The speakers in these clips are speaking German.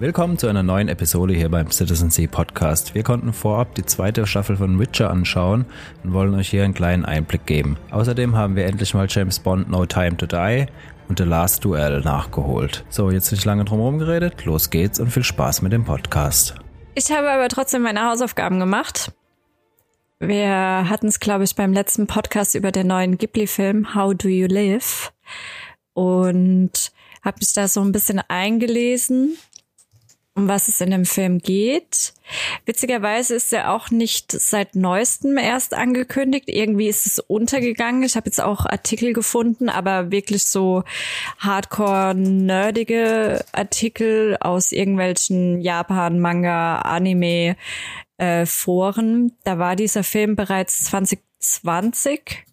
Willkommen zu einer neuen Episode hier beim Citizen Sea Podcast. Wir konnten vorab die zweite Staffel von Witcher anschauen und wollen euch hier einen kleinen Einblick geben. Außerdem haben wir endlich mal James Bond No Time to Die und The Last Duel nachgeholt. So, jetzt nicht lange drum herum geredet, los geht's und viel Spaß mit dem Podcast. Ich habe aber trotzdem meine Hausaufgaben gemacht. Wir hatten es, glaube ich, beim letzten Podcast über den neuen Ghibli-Film How Do You Live und habe mich da so ein bisschen eingelesen um was es in dem Film geht. Witzigerweise ist er auch nicht seit neuestem erst angekündigt. Irgendwie ist es untergegangen. Ich habe jetzt auch Artikel gefunden, aber wirklich so hardcore-nerdige Artikel aus irgendwelchen Japan-Manga, Anime äh, Foren. Da war dieser Film bereits 2020.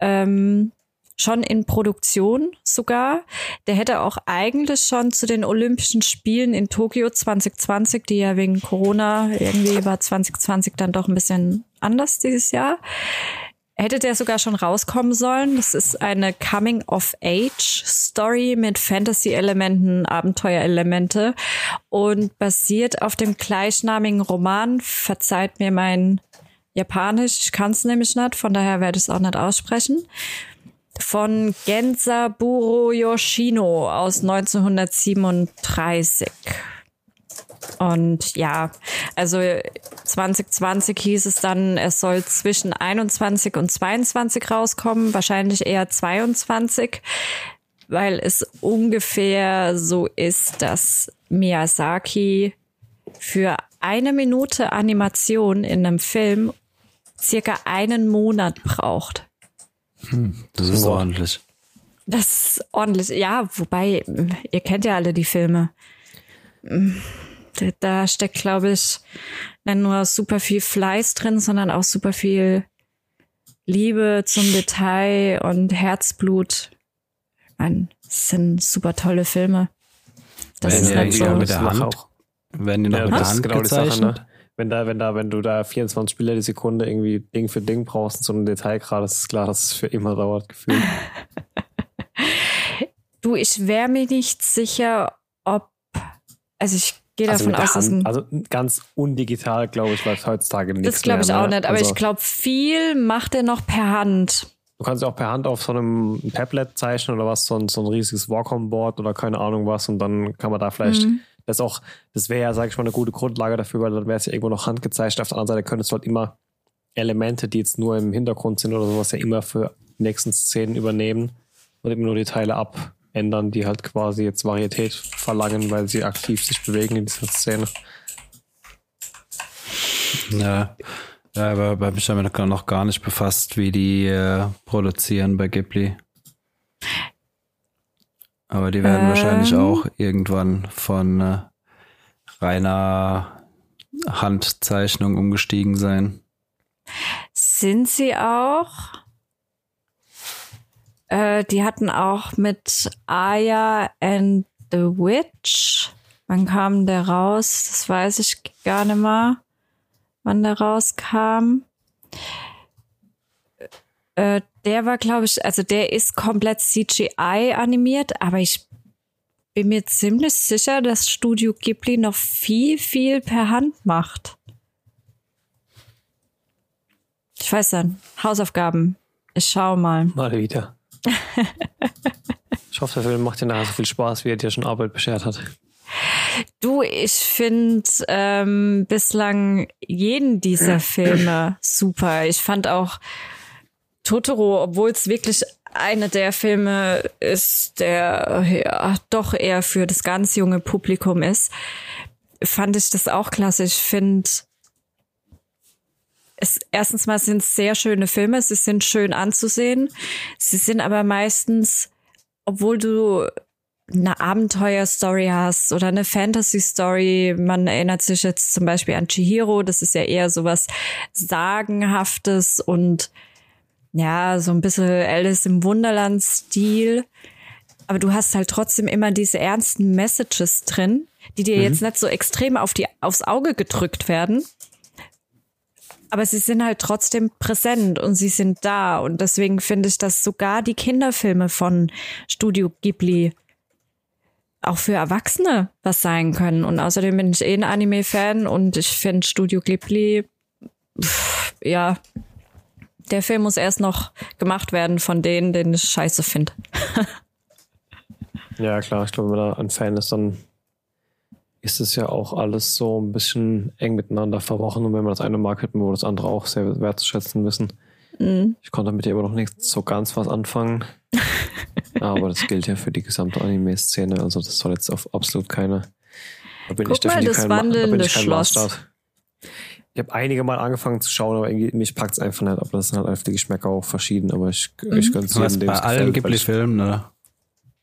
Ähm, schon in Produktion sogar. Der hätte auch eigentlich schon zu den Olympischen Spielen in Tokio 2020, die ja wegen Corona irgendwie war 2020 dann doch ein bisschen anders dieses Jahr. Hätte der sogar schon rauskommen sollen. Das ist eine Coming-of-Age-Story mit Fantasy-Elementen, Abenteuerelemente und basiert auf dem gleichnamigen Roman. Verzeiht mir mein Japanisch, ich kann es nämlich nicht, von daher werde ich es auch nicht aussprechen von Gensaburo Yoshino aus 1937. Und ja, also 2020 hieß es dann, es soll zwischen 21 und 22 rauskommen, wahrscheinlich eher 22, weil es ungefähr so ist, dass Miyazaki für eine Minute Animation in einem Film circa einen Monat braucht. Hm, das ist Boah. ordentlich. Das ist ordentlich. Ja, wobei, ihr kennt ja alle die Filme. Da steckt, glaube ich, nicht nur super viel Fleiß drin, sondern auch super viel Liebe zum Detail und Herzblut. Ich meine, das sind super tolle Filme. Das Werden ist halt so. Mit der Hand, auch. Werden die noch ja, mit der Hand genau gezeichnet? Wenn da, wenn da, wenn du da 24 Spieler die Sekunde irgendwie Ding für Ding brauchst, so ein Detailgrad, ist klar, dass es für immer dauert, gefühlt. du, ich wäre mir nicht sicher, ob, also ich gehe also davon aus, dass ein, Also ganz undigital, glaube ich, läuft heutzutage nichts Das glaube ich mehr, auch ne? nicht, aber also, ich glaube, viel macht er noch per Hand. Du kannst ja auch per Hand auf so einem Tablet zeichnen oder was, so ein, so ein riesiges Wacom-Board oder keine Ahnung was und dann kann man da vielleicht mhm das auch, das wäre ja, sage ich mal, eine gute Grundlage dafür, weil dann wäre es ja irgendwo noch handgezeichnet. Auf der anderen Seite könntest du halt immer Elemente, die jetzt nur im Hintergrund sind oder sowas, ja immer für die nächsten Szenen übernehmen und eben nur die Teile abändern, die halt quasi jetzt Varietät verlangen, weil sie aktiv sich bewegen in dieser Szene. Ja, ja aber bei mich haben wir noch gar nicht befasst, wie die äh, produzieren bei Ghibli. Aber die werden ähm, wahrscheinlich auch irgendwann von äh, reiner Handzeichnung umgestiegen sein. Sind sie auch? Äh, die hatten auch mit Aya and the Witch. Wann kam der raus? Das weiß ich gar nicht mehr, wann der rauskam. Äh, der war, glaube ich, also der ist komplett CGI animiert, aber ich bin mir ziemlich sicher, dass Studio Ghibli noch viel, viel per Hand macht. Ich weiß dann, Hausaufgaben. Ich schau mal. Mal wieder. ich hoffe, der Film macht dir nachher so viel Spaß, wie er dir schon Arbeit beschert hat. Du, ich finde ähm, bislang jeden dieser Filme super. Ich fand auch Totoro, obwohl es wirklich eine der Filme ist, der ja doch eher für das ganz junge Publikum ist, fand ich das auch klasse. Ich finde, es, erstens mal sind es sehr schöne Filme, sie sind schön anzusehen. Sie sind aber meistens, obwohl du eine Abenteuerstory hast oder eine Fantasy-Story. Man erinnert sich jetzt zum Beispiel an Chihiro, das ist ja eher sowas Sagenhaftes und ja, so ein bisschen Alice im Wunderland-Stil. Aber du hast halt trotzdem immer diese ernsten Messages drin, die dir mhm. jetzt nicht so extrem auf die, aufs Auge gedrückt werden. Aber sie sind halt trotzdem präsent und sie sind da. Und deswegen finde ich, dass sogar die Kinderfilme von Studio Ghibli auch für Erwachsene was sein können. Und außerdem bin ich eh ein Anime-Fan und ich finde Studio Ghibli, pff, ja, der Film muss erst noch gemacht werden von denen, den ich scheiße finde. ja, klar, ich glaube, wenn man da ein Fan ist, dann ist es ja auch alles so ein bisschen eng miteinander verrochen und wenn man das eine mag, hätte man das andere auch sehr wertzuschätzen wissen. Mhm. Ich konnte mit dir immer noch nicht so ganz was anfangen. Aber das gilt ja für die gesamte Anime-Szene, also das soll jetzt auf absolut keine. Da bin Guck ich definitiv mal, das kein, wandelnde da Schloss. Maßstab. Ich habe einige Mal angefangen zu schauen, aber irgendwie, mich packt es einfach nicht. Aber das sind halt einfach die Geschmäcker auch verschieden. Aber ich, mhm. ich könnte es jedem, bei allen Ghibli-Filmen, oder?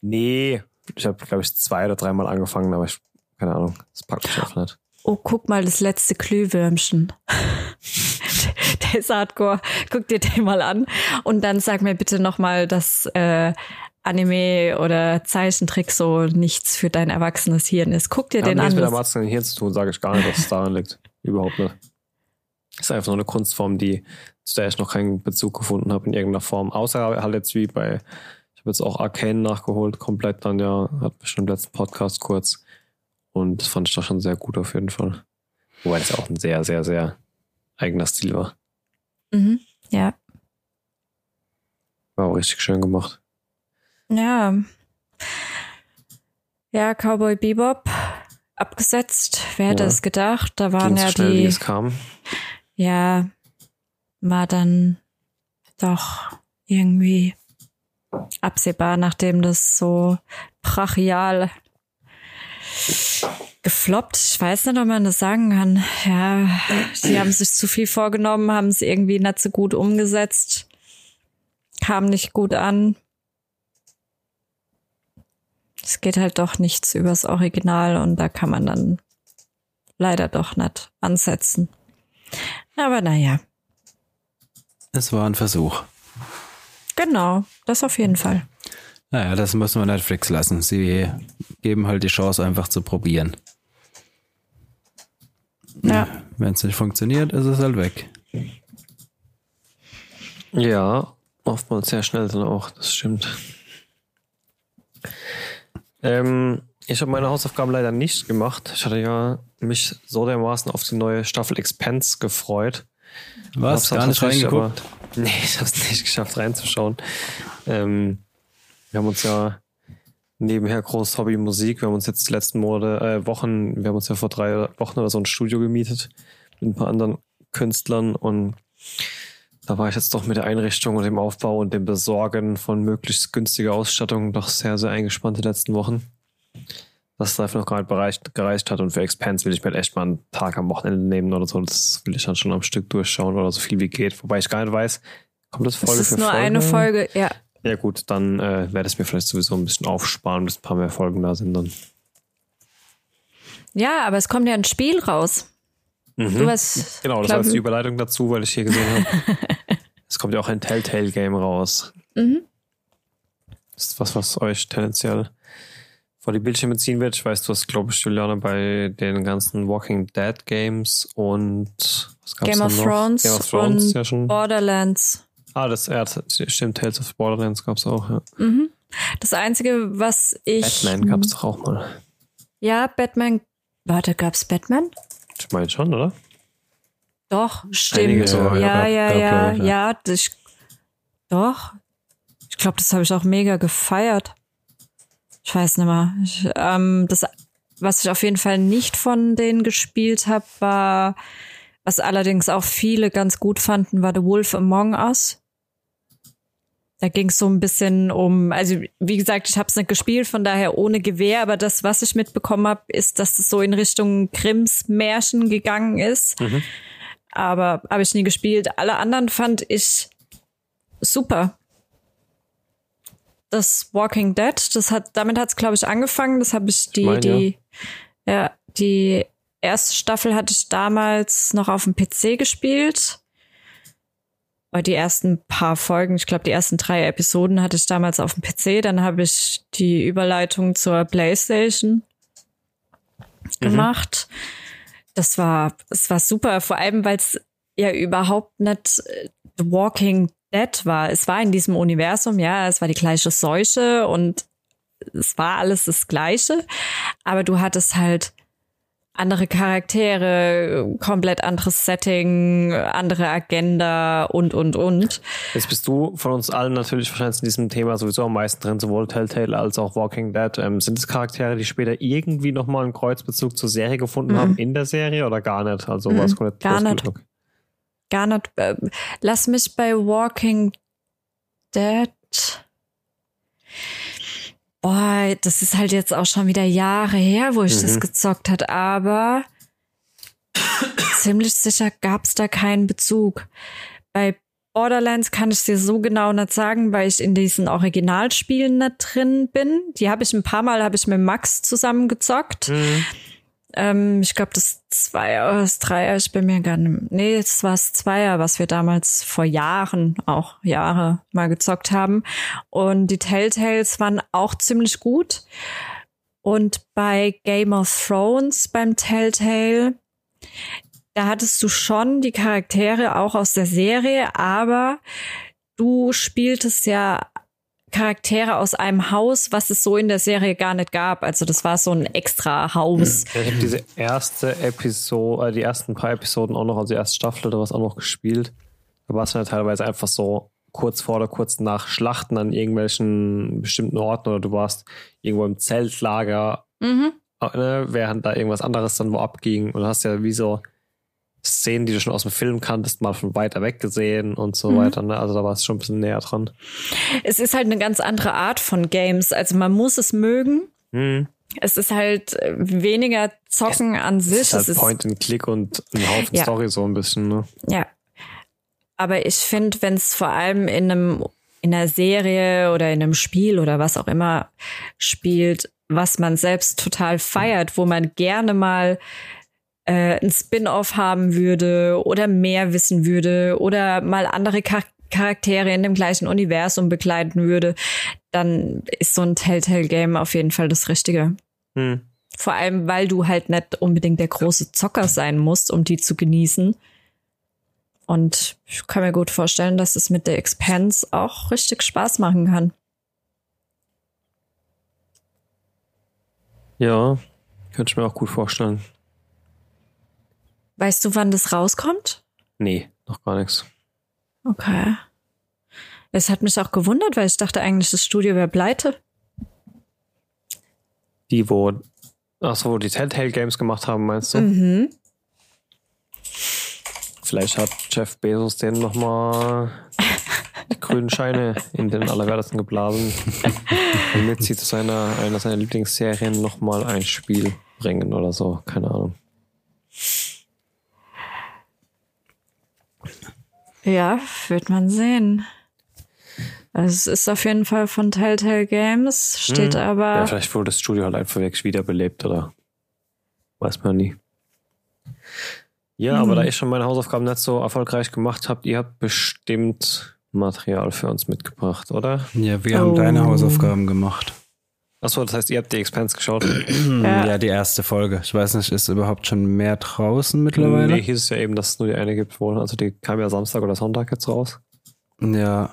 Nee, ich habe, glaube ich, zwei oder dreimal angefangen, aber ich, keine Ahnung, das packt mich einfach nicht. Oh, guck mal, das letzte Glühwürmchen. der ist hardcore. Guck dir den mal an. Und dann sag mir bitte nochmal, dass äh, Anime oder Zeichentrick so nichts für dein erwachsenes Hirn ist. Guck dir ja, den an. mit erwachsenen Hirn zu tun, sage ich gar nicht, dass es daran liegt. Überhaupt nicht. Ist einfach nur eine Kunstform, die zu der ich noch keinen Bezug gefunden habe in irgendeiner Form. Außer halt jetzt wie bei, ich habe jetzt auch Arcane nachgeholt, komplett dann ja, hat bestimmt im letzten Podcast kurz. Und das fand ich doch schon sehr gut auf jeden Fall. Wobei das auch ein sehr, sehr, sehr eigener Stil war. Mhm, ja. War auch richtig schön gemacht. Ja. Ja, Cowboy Bebop abgesetzt. Wer hätte ja. es gedacht? Da waren Ging ja schnell, die. Wie es kam. Ja, war dann doch irgendwie absehbar, nachdem das so brachial gefloppt. Ich weiß nicht, ob man das sagen kann. Ja, sie haben sich zu viel vorgenommen, haben es irgendwie nicht so gut umgesetzt, kam nicht gut an. Es geht halt doch nichts übers Original und da kann man dann leider doch nicht ansetzen. Aber naja. Es war ein Versuch. Genau, das auf jeden Fall. Naja, das muss man Netflix lassen. Sie geben halt die Chance, einfach zu probieren. Ja. Wenn es nicht funktioniert, ist es halt weg. Ja, oftmals sehr schnell dann auch, das stimmt. Ähm, ich habe meine Hausaufgaben leider nicht gemacht. Ich hatte ja mich so dermaßen auf die neue Staffel Expense gefreut. Was? Gar nicht reingeguckt? Aber, nee, ich habe es nicht geschafft reinzuschauen. Ähm, wir haben uns ja nebenher groß Hobby Musik. Wir haben uns jetzt die letzten Monate, äh, Wochen, wir haben uns ja vor drei Wochen oder so ein Studio gemietet mit ein paar anderen Künstlern und da war ich jetzt doch mit der Einrichtung und dem Aufbau und dem Besorgen von möglichst günstiger Ausstattung doch sehr, sehr eingespannt die letzten Wochen. Dass es einfach noch gar nicht bereicht, gereicht hat und für Expense will ich mir halt echt mal einen Tag am Wochenende nehmen oder so. Das will ich dann schon am Stück durchschauen oder so viel wie geht. Wobei ich gar nicht weiß, kommt das Folge das ist für nur Folge? eine Folge, ja. Ja gut, dann äh, werde ich mir vielleicht sowieso ein bisschen aufsparen, bis ein paar mehr Folgen da sind dann. Ja, aber es kommt ja ein Spiel raus. Mhm. Du hast, genau, das war jetzt die Überleitung dazu, weil ich hier gesehen habe. es kommt ja auch ein Telltale-Game raus. Mhm. Das ist was, was euch tendenziell vor die Bildschirme ziehen wird. Ich weiß, du hast, glaube ich, Juliana, bei den ganzen Walking Dead Games und Game, of Thrones Game of Thrones und ja schon. Borderlands. Ah, das ja, stimmt, Tales of Borderlands gab es auch, ja. Mhm. Das Einzige, was ich. Batman gab es doch auch mal. Ja, Batman. Warte, gab es Batman? Ich meine schon, oder? Doch, stimmt. Ja, ja, ja, ja, ja, doch. Ich glaube, das habe ich auch mega gefeiert. Ich weiß nicht mehr. Ich, ähm, das, was ich auf jeden Fall nicht von denen gespielt habe, war, was allerdings auch viele ganz gut fanden, war The Wolf Among Us. Da ging es so ein bisschen um, also wie gesagt, ich habe es nicht gespielt, von daher ohne Gewehr, aber das, was ich mitbekommen habe, ist, dass es so in Richtung Grimms Märchen gegangen ist. Mhm. Aber habe ich nie gespielt. Alle anderen fand ich super. Das Walking Dead, das hat, damit hat es, glaube ich, angefangen. Das habe ich die, ich mein, die, ja. ja, die erste Staffel hatte ich damals noch auf dem PC gespielt die ersten paar Folgen, ich glaube, die ersten drei Episoden hatte ich damals auf dem PC. Dann habe ich die Überleitung zur PlayStation mhm. gemacht. Das war, es war super, vor allem, weil es ja überhaupt nicht The Walking Dead war. Es war in diesem Universum, ja, es war die gleiche Seuche und es war alles das Gleiche, aber du hattest halt andere Charaktere, komplett anderes Setting, andere Agenda und, und, und. Jetzt bist du von uns allen natürlich wahrscheinlich in diesem Thema sowieso am meisten drin, sowohl Telltale als auch Walking Dead. Ähm, sind es Charaktere, die später irgendwie nochmal einen Kreuzbezug zur Serie gefunden mhm. haben in der Serie oder gar nicht? Also mhm. was komplett Gar nicht. Gar nicht. Äh, lass mich bei Walking Dead boah, das ist halt jetzt auch schon wieder Jahre her, wo ich mhm. das gezockt hat, aber ziemlich sicher gab's da keinen Bezug. Bei Borderlands kann ich dir so genau nicht sagen, weil ich in diesen Originalspielen nicht drin bin. Die habe ich ein paar Mal, habe ich mit Max zusammen gezockt. Mhm. Ähm, ich glaube, das Zweier oder das Dreier, ich bin mir gar nicht, nee, das war das Zweier, was wir damals vor Jahren, auch Jahre mal gezockt haben. Und die Telltales waren auch ziemlich gut. Und bei Game of Thrones, beim Telltale, da hattest du schon die Charaktere auch aus der Serie, aber du spieltest ja Charaktere aus einem Haus, was es so in der Serie gar nicht gab. Also das war so ein extra Haus. Ja, ich habe diese erste Episode, äh, die ersten paar Episoden auch noch, also die erste Staffel oder was auch noch gespielt. Da war es dann teilweise einfach so kurz vor oder kurz nach Schlachten an irgendwelchen bestimmten Orten oder du warst irgendwo im Zeltlager, mhm. ne, während da irgendwas anderes dann wo abging und hast ja wie so Szenen, die du schon aus dem Film kanntest, mal von weiter weg gesehen und so mhm. weiter. Ne? Also da war es schon ein bisschen näher dran. Es ist halt eine ganz andere Art von Games. Also man muss es mögen. Mhm. Es ist halt äh, weniger Zocken es, an sich. Es ist halt Point and Click und ein Haufen ja. Story so ein bisschen. Ne? Ja. Aber ich finde, wenn es vor allem in einem in einer Serie oder in einem Spiel oder was auch immer spielt, was man selbst total feiert, wo man gerne mal äh, ein Spin-off haben würde oder mehr wissen würde oder mal andere Char Charaktere in dem gleichen Universum begleiten würde, dann ist so ein Telltale-Game auf jeden Fall das Richtige. Hm. Vor allem, weil du halt nicht unbedingt der große Zocker sein musst, um die zu genießen. Und ich kann mir gut vorstellen, dass es mit der Expanse auch richtig Spaß machen kann. Ja, könnte ich mir auch gut vorstellen. Weißt du, wann das rauskommt? Nee, noch gar nichts. Okay. Es hat mich auch gewundert, weil ich dachte eigentlich, das Studio wäre pleite. Die, wo, ach so, wo die Telltale Games gemacht haben, meinst du? Mhm. Vielleicht hat Jeff Bezos denen nochmal die grünen Scheine in den Allerwertesten geblasen, damit sie zu seiner, einer seiner Lieblingsserien nochmal ein Spiel bringen oder so. Keine Ahnung. Ja, wird man sehen. Also es ist auf jeden Fall von Telltale Games, steht hm. aber. Ja, vielleicht wurde das Studio halt einfach weg wiederbelebt oder weiß man nie. Ja, hm. aber da ich schon meine Hausaufgaben nicht so erfolgreich gemacht habt, ihr habt bestimmt Material für uns mitgebracht, oder? Ja, wir oh. haben deine Hausaufgaben gemacht. Achso, das heißt, ihr habt die Expense geschaut? ja. ja. die erste Folge. Ich weiß nicht, ist überhaupt schon mehr draußen mittlerweile? Nee, hieß es ja eben, dass es nur die eine gibt wohl. Also die kam ja Samstag oder Sonntag jetzt raus. Ja.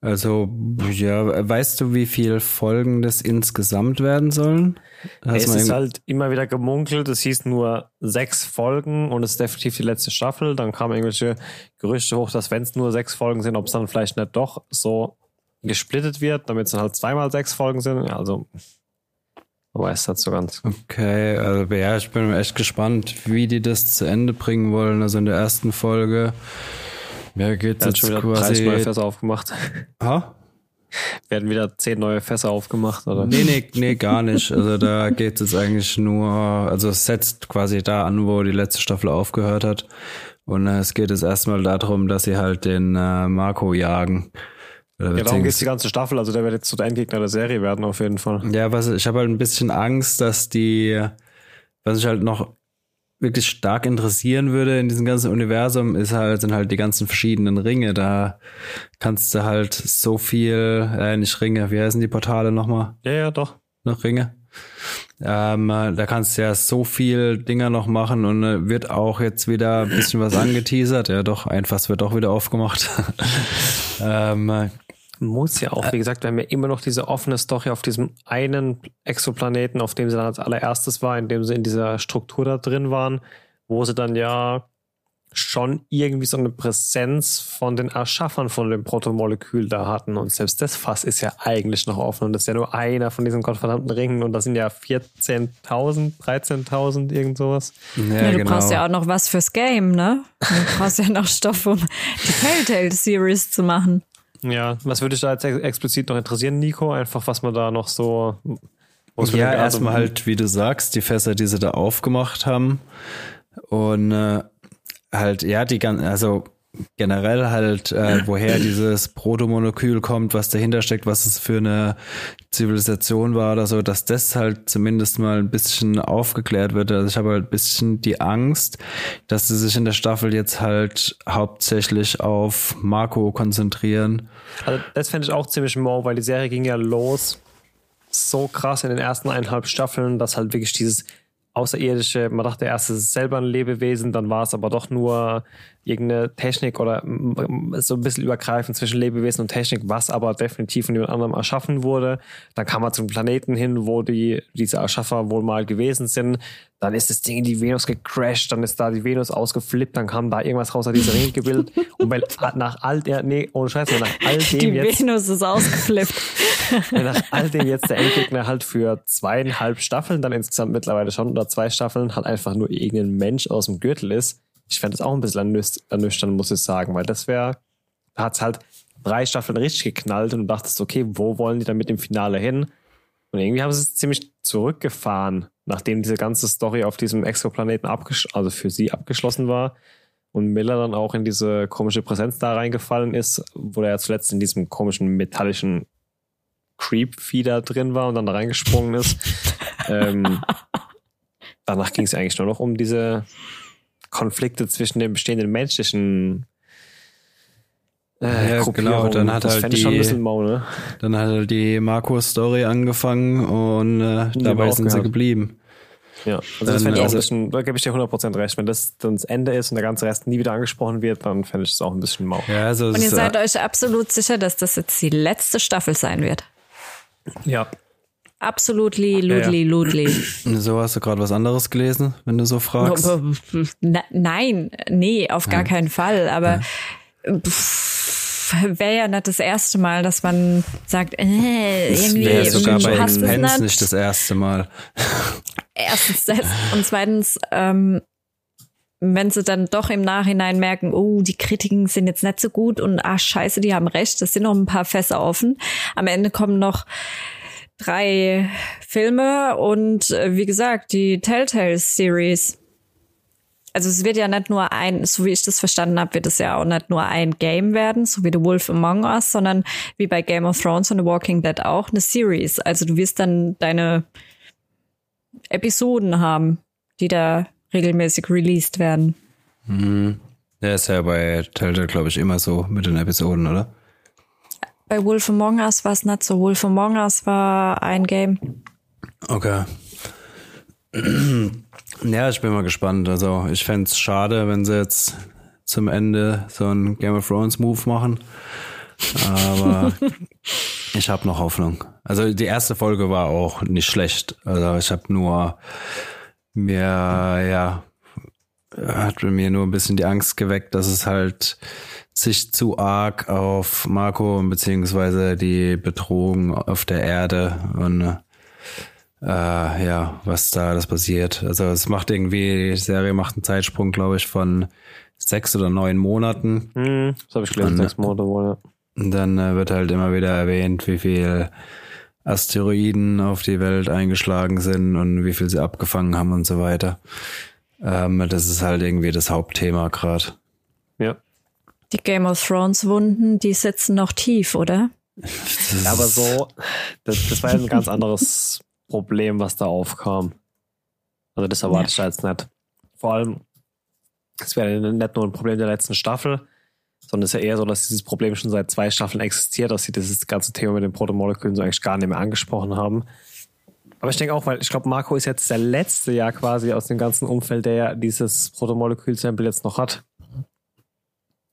Also, ja, weißt du, wie viele Folgen das insgesamt werden sollen? Hast es ist halt immer wieder gemunkelt, es hieß nur sechs Folgen und es ist definitiv die letzte Staffel. Dann kamen irgendwelche Gerüchte hoch, dass wenn es nur sechs Folgen sind, ob es dann vielleicht nicht doch so gesplittet wird, damit es dann halt zweimal sechs Folgen sind. Ja, also man weiß das so ganz. Okay, also ja, ich bin echt gespannt, wie die das zu Ende bringen wollen. Also in der ersten Folge, ja, geht es jetzt schon wieder quasi 30 neue Fässer aufgemacht. Ha? Werden wieder zehn neue Fässer aufgemacht, oder? Nee, nee, nee, gar nicht. Also da geht es eigentlich nur, also es setzt quasi da an, wo die letzte Staffel aufgehört hat. Und äh, es geht jetzt erstmal darum, dass sie halt den äh, Marco jagen. Ja, darum geht die ganze Staffel, also der wird jetzt zu der Endgegner der Serie werden, auf jeden Fall. Ja, was ich habe halt ein bisschen Angst, dass die, was ich halt noch wirklich stark interessieren würde in diesem ganzen Universum, ist halt, sind halt die ganzen verschiedenen Ringe. Da kannst du halt so viel, äh, nicht Ringe, wie heißen die Portale nochmal? Ja, ja, doch. Noch Ringe? Ähm, da kannst du ja so viel Dinger noch machen und äh, wird auch jetzt wieder ein bisschen was angeteasert. Ja, doch, ein Fass wird doch wieder aufgemacht. ähm, Muss ja auch, wie gesagt, wir haben ja immer noch diese offene Story auf diesem einen Exoplaneten, auf dem sie dann als allererstes war, in dem sie in dieser Struktur da drin waren, wo sie dann ja schon irgendwie so eine Präsenz von den Erschaffern von dem Protomolekül da hatten. Und selbst das Fass ist ja eigentlich noch offen. Und das ist ja nur einer von diesen gottverdammten Ringen. Und das sind ja 14.000, 13.000, irgend sowas. Ja, ja du genau. brauchst ja auch noch was fürs Game, ne? Du brauchst ja noch Stoff, um die Telltale-Series zu machen. Ja, was würde dich da jetzt explizit noch interessieren, Nico? Einfach, was man da noch so. Ja, erstmal halt, wie du sagst, die Fässer, die sie da aufgemacht haben. Und äh, halt, ja, die ganzen, also generell halt, äh, woher dieses Protomolekül kommt, was dahinter steckt, was es für eine Zivilisation war oder so, dass das halt zumindest mal ein bisschen aufgeklärt wird. Also ich habe halt ein bisschen die Angst, dass sie sich in der Staffel jetzt halt hauptsächlich auf Marco konzentrieren. Also das fände ich auch ziemlich mau, weil die Serie ging ja los so krass in den ersten eineinhalb Staffeln, dass halt wirklich dieses Außerirdische, man dachte erst, es ist selber ein Lebewesen, dann war es aber doch nur irgendeine Technik oder so ein bisschen übergreifend zwischen Lebewesen und Technik, was aber definitiv von jemand anderem erschaffen wurde. Dann kam man zum Planeten hin, wo die, diese Erschaffer wohl mal gewesen sind. Dann ist das Ding in die Venus gecrashed, dann ist da die Venus ausgeflippt, dann kam da irgendwas raus aus dieser Ring gebildet. Und weil nach all der, nee, ohne Scheiß, nach all dem die jetzt. Die Venus ist ausgeflippt. nach all dem jetzt der Endgegner halt für zweieinhalb Staffeln, dann insgesamt mittlerweile schon, oder zwei Staffeln, halt einfach nur irgendein Mensch aus dem Gürtel ist. Ich fände das auch ein bisschen ernüchternd, muss ich sagen, weil das wäre, da hat es halt drei Staffeln richtig geknallt und du dachtest, okay, wo wollen die dann mit dem Finale hin? Und irgendwie haben sie es ziemlich zurückgefahren, nachdem diese ganze Story auf diesem Exoplaneten also für sie abgeschlossen war und Miller dann auch in diese komische Präsenz da reingefallen ist, wo er ja zuletzt in diesem komischen metallischen Creep-Feeder drin war und dann da reingesprungen ist. ähm, danach ging es eigentlich nur noch um diese Konflikte zwischen den bestehenden menschlichen äh, ja, genau, dann hat das halt die, schon ein bisschen mau, ne? dann hat halt die Marco-Story angefangen und äh, dabei sind sie geblieben. Ja, also das fände ich auch ein bisschen, da gebe ich dir 100% recht. Wenn das dann das Ende ist und der ganze Rest nie wieder angesprochen wird, dann fände ich es auch ein bisschen mau. Ja, also und ihr seid euch absolut sicher, dass das jetzt die letzte Staffel sein wird? Ja. Absolutely, ludli, ja, ja. ludli. So hast du gerade was anderes gelesen, wenn du so fragst? Nein, nee, auf gar ja. keinen Fall. Aber wäre ja nicht das erste Mal, dass man sagt, äh, irgendwie wäre sogar bei Fans nicht das erste Mal. Erstens das und zweitens, ähm, wenn sie dann doch im Nachhinein merken, oh, die Kritiken sind jetzt nicht so gut und ach scheiße, die haben recht, es sind noch ein paar Fässer offen. Am Ende kommen noch drei Filme und äh, wie gesagt, die Telltale Series. Also es wird ja nicht nur ein, so wie ich das verstanden habe, wird es ja auch nicht nur ein Game werden, so wie The Wolf Among Us, sondern wie bei Game of Thrones und The Walking Dead auch eine Series. Also du wirst dann deine Episoden haben, die da regelmäßig released werden. Mhm. Ja, ist ja bei Telltale, glaube ich, immer so mit den Episoden, oder? Bei Wolf Among Us war es nicht so. Wolf Among Us war ein Game. Okay. Ja, ich bin mal gespannt. Also ich fände es schade, wenn sie jetzt zum Ende so einen Game of Thrones Move machen. Aber ich habe noch Hoffnung. Also die erste Folge war auch nicht schlecht. Also ich habe nur mir, ja, hat mir nur ein bisschen die Angst geweckt, dass es halt sich zu arg auf Marco beziehungsweise die Bedrohung auf der Erde und äh, ja, was da das passiert. Also es macht irgendwie, die Serie macht einen Zeitsprung, glaube ich, von sechs oder neun Monaten. Hm, das habe ich gelesen, sechs Monate wohl, ja. Und dann äh, wird halt immer wieder erwähnt, wie viel Asteroiden auf die Welt eingeschlagen sind und wie viel sie abgefangen haben und so weiter. Ähm, das ist halt irgendwie das Hauptthema gerade. Ja. Die Game of Thrones Wunden, die sitzen noch tief, oder? Ja, aber so, das, das war ja ein ganz anderes Problem, was da aufkam. Also das erwarte ja. ich jetzt nicht. Vor allem, es wäre nicht nur ein Problem der letzten Staffel, sondern es ist ja eher so, dass dieses Problem schon seit zwei Staffeln existiert, dass sie dieses ganze Thema mit den Protomolekülen so eigentlich gar nicht mehr angesprochen haben. Aber ich denke auch, weil ich glaube, Marco ist jetzt der letzte Jahr quasi aus dem ganzen Umfeld, der ja dieses Protomolekül-Sample jetzt noch hat.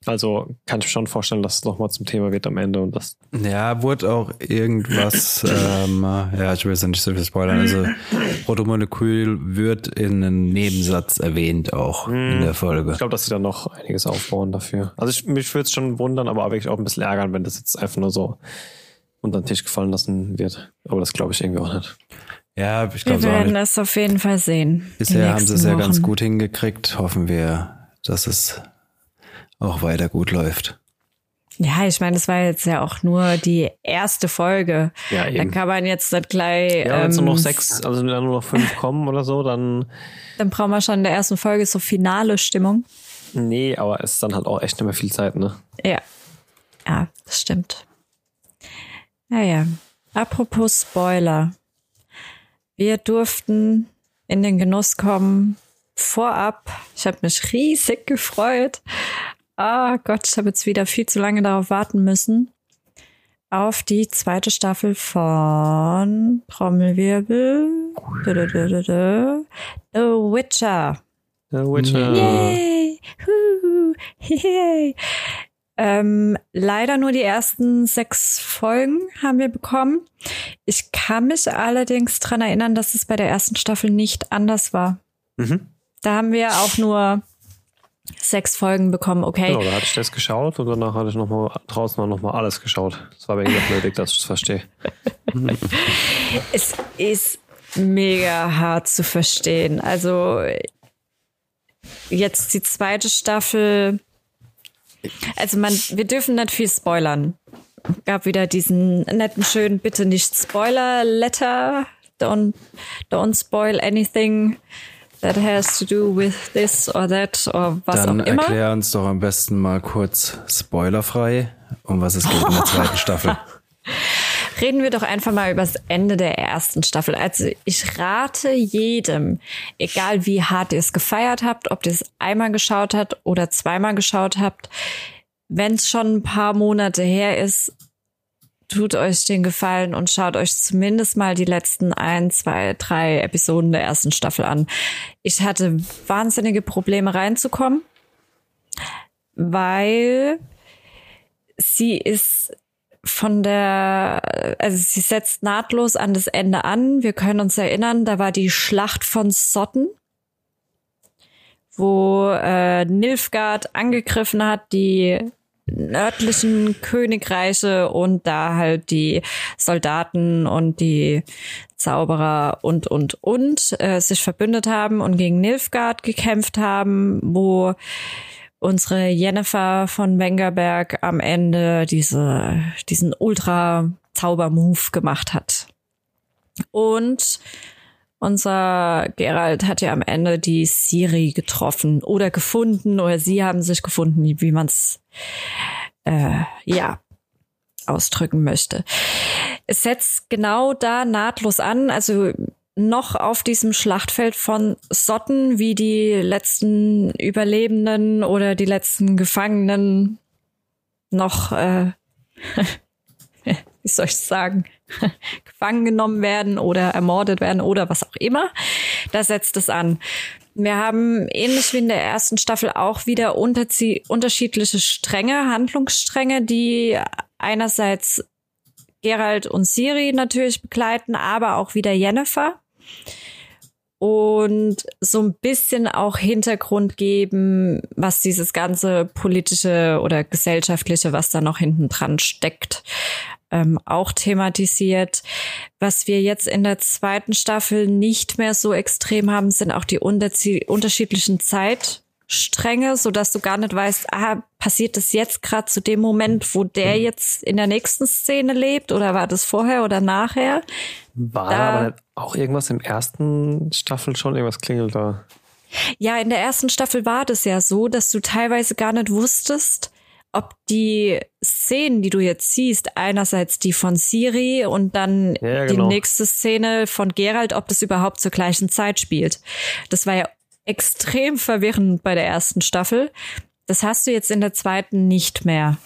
Also kann ich mir schon vorstellen, dass es nochmal zum Thema wird am Ende und das. Ja, wurde auch irgendwas, ähm, ja, ich will jetzt nicht so viel spoilern. Also Protomolekül wird in einem Nebensatz erwähnt auch in der Folge. Ich glaube, dass sie dann noch einiges aufbauen dafür. Also ich, mich würde es schon wundern, aber wirklich auch ein bisschen ärgern, wenn das jetzt einfach nur so unter den Tisch gefallen lassen wird. Aber das glaube ich irgendwie auch nicht. Ja, ich Wir glaube auch werden nicht. das auf jeden Fall sehen. Bisher haben sie es ja ganz gut hingekriegt. Hoffen wir, dass es auch weiter gut läuft. Ja, ich meine, das war jetzt ja auch nur die erste Folge. Ja, Da eben. kann man jetzt nicht gleich. Ja, wenn es ähm, nur noch sechs, also wenn dann nur noch fünf kommen oder so, dann Dann brauchen wir schon in der ersten Folge so finale Stimmung. nee, aber es ist dann halt auch echt nicht mehr viel Zeit, ne? Ja. Ja, das stimmt. Naja. Apropos Spoiler. Wir durften in den Genuss kommen, vorab. Ich habe mich riesig gefreut. Ah Gott, ich habe jetzt wieder viel zu lange darauf warten müssen. Auf die zweite Staffel von Trommelwirbel. The Witcher. The Witcher. Yay! Huhu! Yay! Ähm, leider nur die ersten sechs Folgen haben wir bekommen. Ich kann mich allerdings dran erinnern, dass es bei der ersten Staffel nicht anders war. Mhm. Da haben wir auch nur sechs Folgen bekommen. Okay, Genau, da hatte ich das geschaut und danach hatte ich noch mal draußen noch mal alles geschaut. Das war wegen noch nötig, dass ich es verstehe. es ist mega hart zu verstehen. Also jetzt die zweite Staffel. Also man, wir dürfen nicht viel spoilern. Gab wieder diesen netten, schönen, bitte nicht Spoiler-Letter. Don't, don't spoil anything that has to do with this or that or was Dann auch immer. erklär uns doch am besten mal kurz spoilerfrei, um was es geht in der zweiten Staffel. Reden wir doch einfach mal über das Ende der ersten Staffel. Also ich rate jedem, egal wie hart ihr es gefeiert habt, ob ihr es einmal geschaut habt oder zweimal geschaut habt, wenn es schon ein paar Monate her ist, tut euch den Gefallen und schaut euch zumindest mal die letzten ein, zwei, drei Episoden der ersten Staffel an. Ich hatte wahnsinnige Probleme reinzukommen, weil sie ist von der, also sie setzt nahtlos an das Ende an. Wir können uns erinnern, da war die Schlacht von Sotten, wo äh, Nilfgaard angegriffen hat, die nördlichen Königreiche und da halt die Soldaten und die Zauberer und und und äh, sich verbündet haben und gegen Nilfgaard gekämpft haben, wo unsere Jennifer von Wengerberg am Ende diese, diesen Ultra-Zauber-Move gemacht hat. Und unser Gerald hat ja am Ende die Siri getroffen oder gefunden oder sie haben sich gefunden, wie man es äh, ja ausdrücken möchte. Es setzt genau da nahtlos an, also noch auf diesem Schlachtfeld von Sotten, wie die letzten Überlebenden oder die letzten Gefangenen noch, äh, wie soll ich sagen, gefangen genommen werden oder ermordet werden oder was auch immer. Da setzt es an. Wir haben ähnlich wie in der ersten Staffel auch wieder unterschiedliche Stränge, Handlungsstränge, die einerseits Gerald und Siri natürlich begleiten, aber auch wieder Jennifer. Und so ein bisschen auch Hintergrund geben, was dieses ganze politische oder gesellschaftliche, was da noch hinten dran steckt, ähm, auch thematisiert. Was wir jetzt in der zweiten Staffel nicht mehr so extrem haben, sind auch die unterschiedlichen Zeitstränge, so dass du gar nicht weißt, ah, passiert das jetzt gerade zu dem Moment, wo der jetzt in der nächsten Szene lebt oder war das vorher oder nachher? War Da- aber auch irgendwas im ersten Staffel schon? Irgendwas klingelt da. Ja, in der ersten Staffel war das ja so, dass du teilweise gar nicht wusstest, ob die Szenen, die du jetzt siehst, einerseits die von Siri und dann Ja, die genau. nächste Szene von Gerald, ob das überhaupt zur gleichen Zeit spielt. Das war ja extrem verwirrend bei der ersten Staffel. Das hast du jetzt in der zweiten nicht mehr.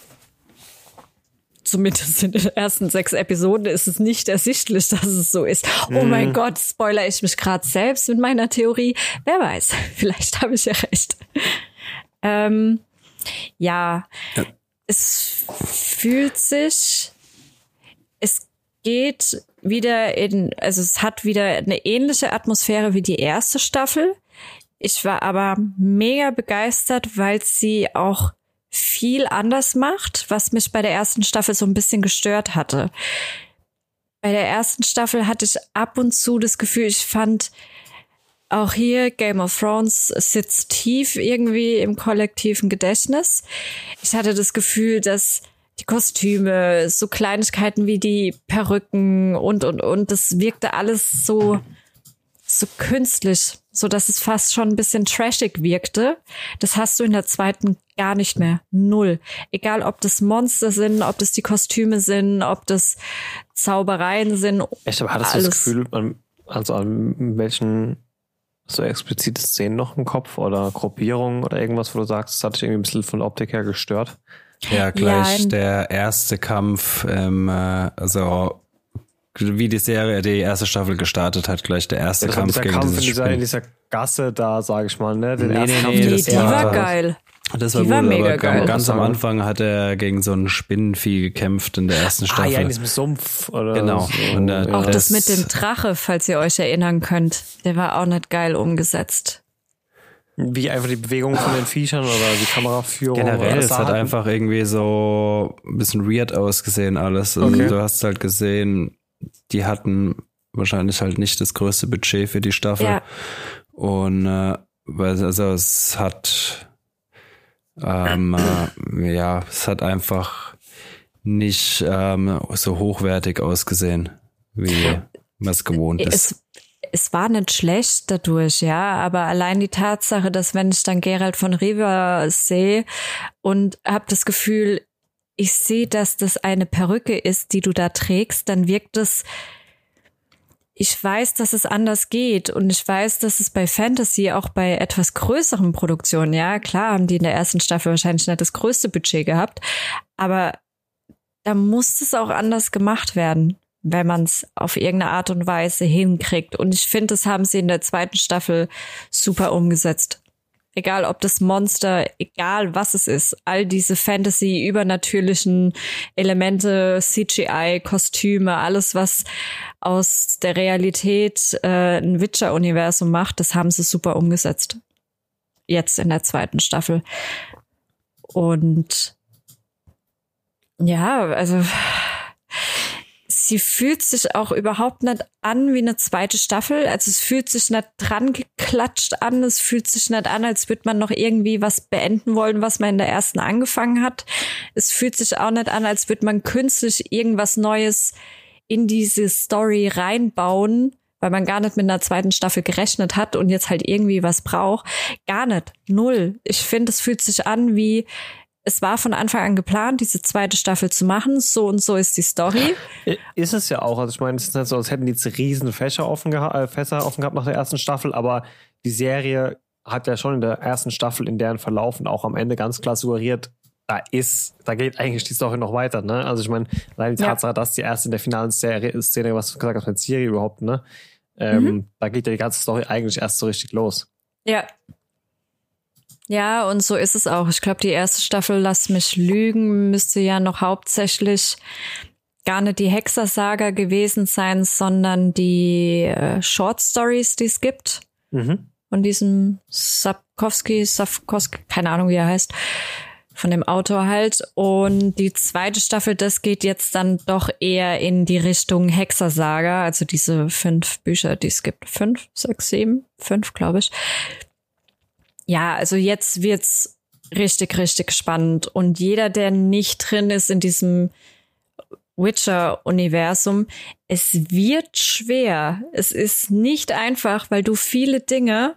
Zumindest in den ersten sechs Episoden ist es nicht ersichtlich, dass es so ist. Oh Mhm. mein Gott, spoiler ich mich gerade selbst mit meiner Theorie. Wer weiß, vielleicht habe ich ja recht. Ähm, Ja, ja, es fühlt sich, es geht wieder in, also es hat wieder eine ähnliche Atmosphäre wie die erste Staffel. Ich war aber mega begeistert, weil sie auch viel anders macht, was mich bei der ersten Staffel so ein bisschen gestört hatte. Bei der ersten Staffel hatte ich ab und zu das Gefühl, ich fand auch hier Game of Thrones sitzt tief irgendwie im kollektiven Gedächtnis. Ich hatte das Gefühl, dass die Kostüme, so Kleinigkeiten wie die Perücken und, und, und, das wirkte alles so, so künstlich, so dass es fast schon ein bisschen trashig wirkte. Das hast du in der zweiten gar nicht mehr. Null. Egal, ob das Monster sind, ob das die Kostüme sind, ob das Zaubereien sind. Echt, aber hattest du das Gefühl, an, also an welchen so explizite Szenen noch im Kopf oder Gruppierungen oder irgendwas, wo du sagst, das hat dich irgendwie ein bisschen von der Optik her gestört? Ja, gleich ja, der erste Kampf, ähm, äh, also wie die Serie, die erste Staffel gestartet hat, gleich der erste ja, Kampf gegen Kampf dieses in dieser, in dieser Gasse da, sage ich mal, ne? Den nee, ersten nee, Kampf, nee, die, die war geil. Das war, die war mega aber geil. Ganz am Anfang hat er gegen so ein Spinnenvieh gekämpft in der ersten Staffel. Ah ja, in diesem Sumpf oder Genau. So. Und, äh, auch das, das mit dem Drache, falls ihr euch erinnern könnt, der war auch nicht geil umgesetzt. Wie einfach die Bewegungen von den Viechern oder die Kameraführung. Generell, es hat einfach irgendwie so ein bisschen weird ausgesehen alles. Also okay. Du hast halt gesehen, die hatten wahrscheinlich halt nicht das größte Budget für die Staffel. Ja. Und äh, also es hat ähm, äh, ja, es hat einfach nicht ähm, so hochwertig ausgesehen, wie man es gewohnt ist. Es, es war nicht schlecht dadurch, ja, aber allein die Tatsache, dass wenn ich dann Gerald von Riva sehe und habe das Gefühl, ich sehe, dass das eine Perücke ist, die du da trägst, dann wirkt es ich weiß, dass es anders geht und ich weiß, dass es bei Fantasy auch bei etwas größeren Produktionen, ja, klar haben die in der ersten Staffel wahrscheinlich nicht das größte Budget gehabt, aber da muss es auch anders gemacht werden, wenn man es auf irgendeine Art und Weise hinkriegt. Und ich finde, das haben sie in der zweiten Staffel super umgesetzt. Egal ob das Monster, egal was es ist, all diese Fantasy, übernatürlichen Elemente, CGI, Kostüme, alles, was aus der Realität äh, ein Witcher-Universum macht, das haben sie super umgesetzt. Jetzt in der zweiten Staffel. Und ja, also sie fühlt sich auch überhaupt nicht an wie eine zweite Staffel. Also es fühlt sich nicht dran geklatscht an. Es fühlt sich nicht an, als würde man noch irgendwie was beenden wollen, was man in der ersten angefangen hat. Es fühlt sich auch nicht an, als würde man künstlich irgendwas Neues in diese Story reinbauen, weil man gar nicht mit einer zweiten Staffel gerechnet hat und jetzt halt irgendwie was braucht. Gar nicht. Null. Ich finde, es fühlt sich an wie es war von Anfang an geplant, diese zweite Staffel zu machen. So und so ist die Story. Ist es ja auch. Also ich meine, es ist nicht so, als hätten die jetzt riesen Fächer offen, geha äh, Fässer offen gehabt nach der ersten Staffel, aber die Serie hat ja schon in der ersten Staffel in deren Verlauf und auch am Ende ganz klar suggeriert, da ist, da geht eigentlich die Story noch weiter, ne? Also ich meine, allein die Tatsache, ja. dass die erste in der finalen Serie, Szene, was du gesagt hast mit Siri überhaupt, ne? Ähm, mhm. Da geht ja die ganze Story eigentlich erst so richtig los. Ja, ja, und so ist es auch. Ich glaube, die erste Staffel, lass mich lügen, müsste ja noch hauptsächlich gar nicht die Hexersaga gewesen sein, sondern die äh, Short Stories, die es gibt. Mhm. Von diesem Sapkowski, Sapkowski, keine Ahnung, wie er heißt, von dem Autor halt. Und die zweite Staffel, das geht jetzt dann doch eher in die Richtung Hexersaga, also diese fünf Bücher, die es gibt. Fünf, sechs, sieben, fünf, glaube ich ja, also jetzt wird's richtig, richtig spannend. Und jeder, der nicht drin ist in diesem Witcher-Universum, es wird schwer. Es ist nicht einfach, weil du viele Dinge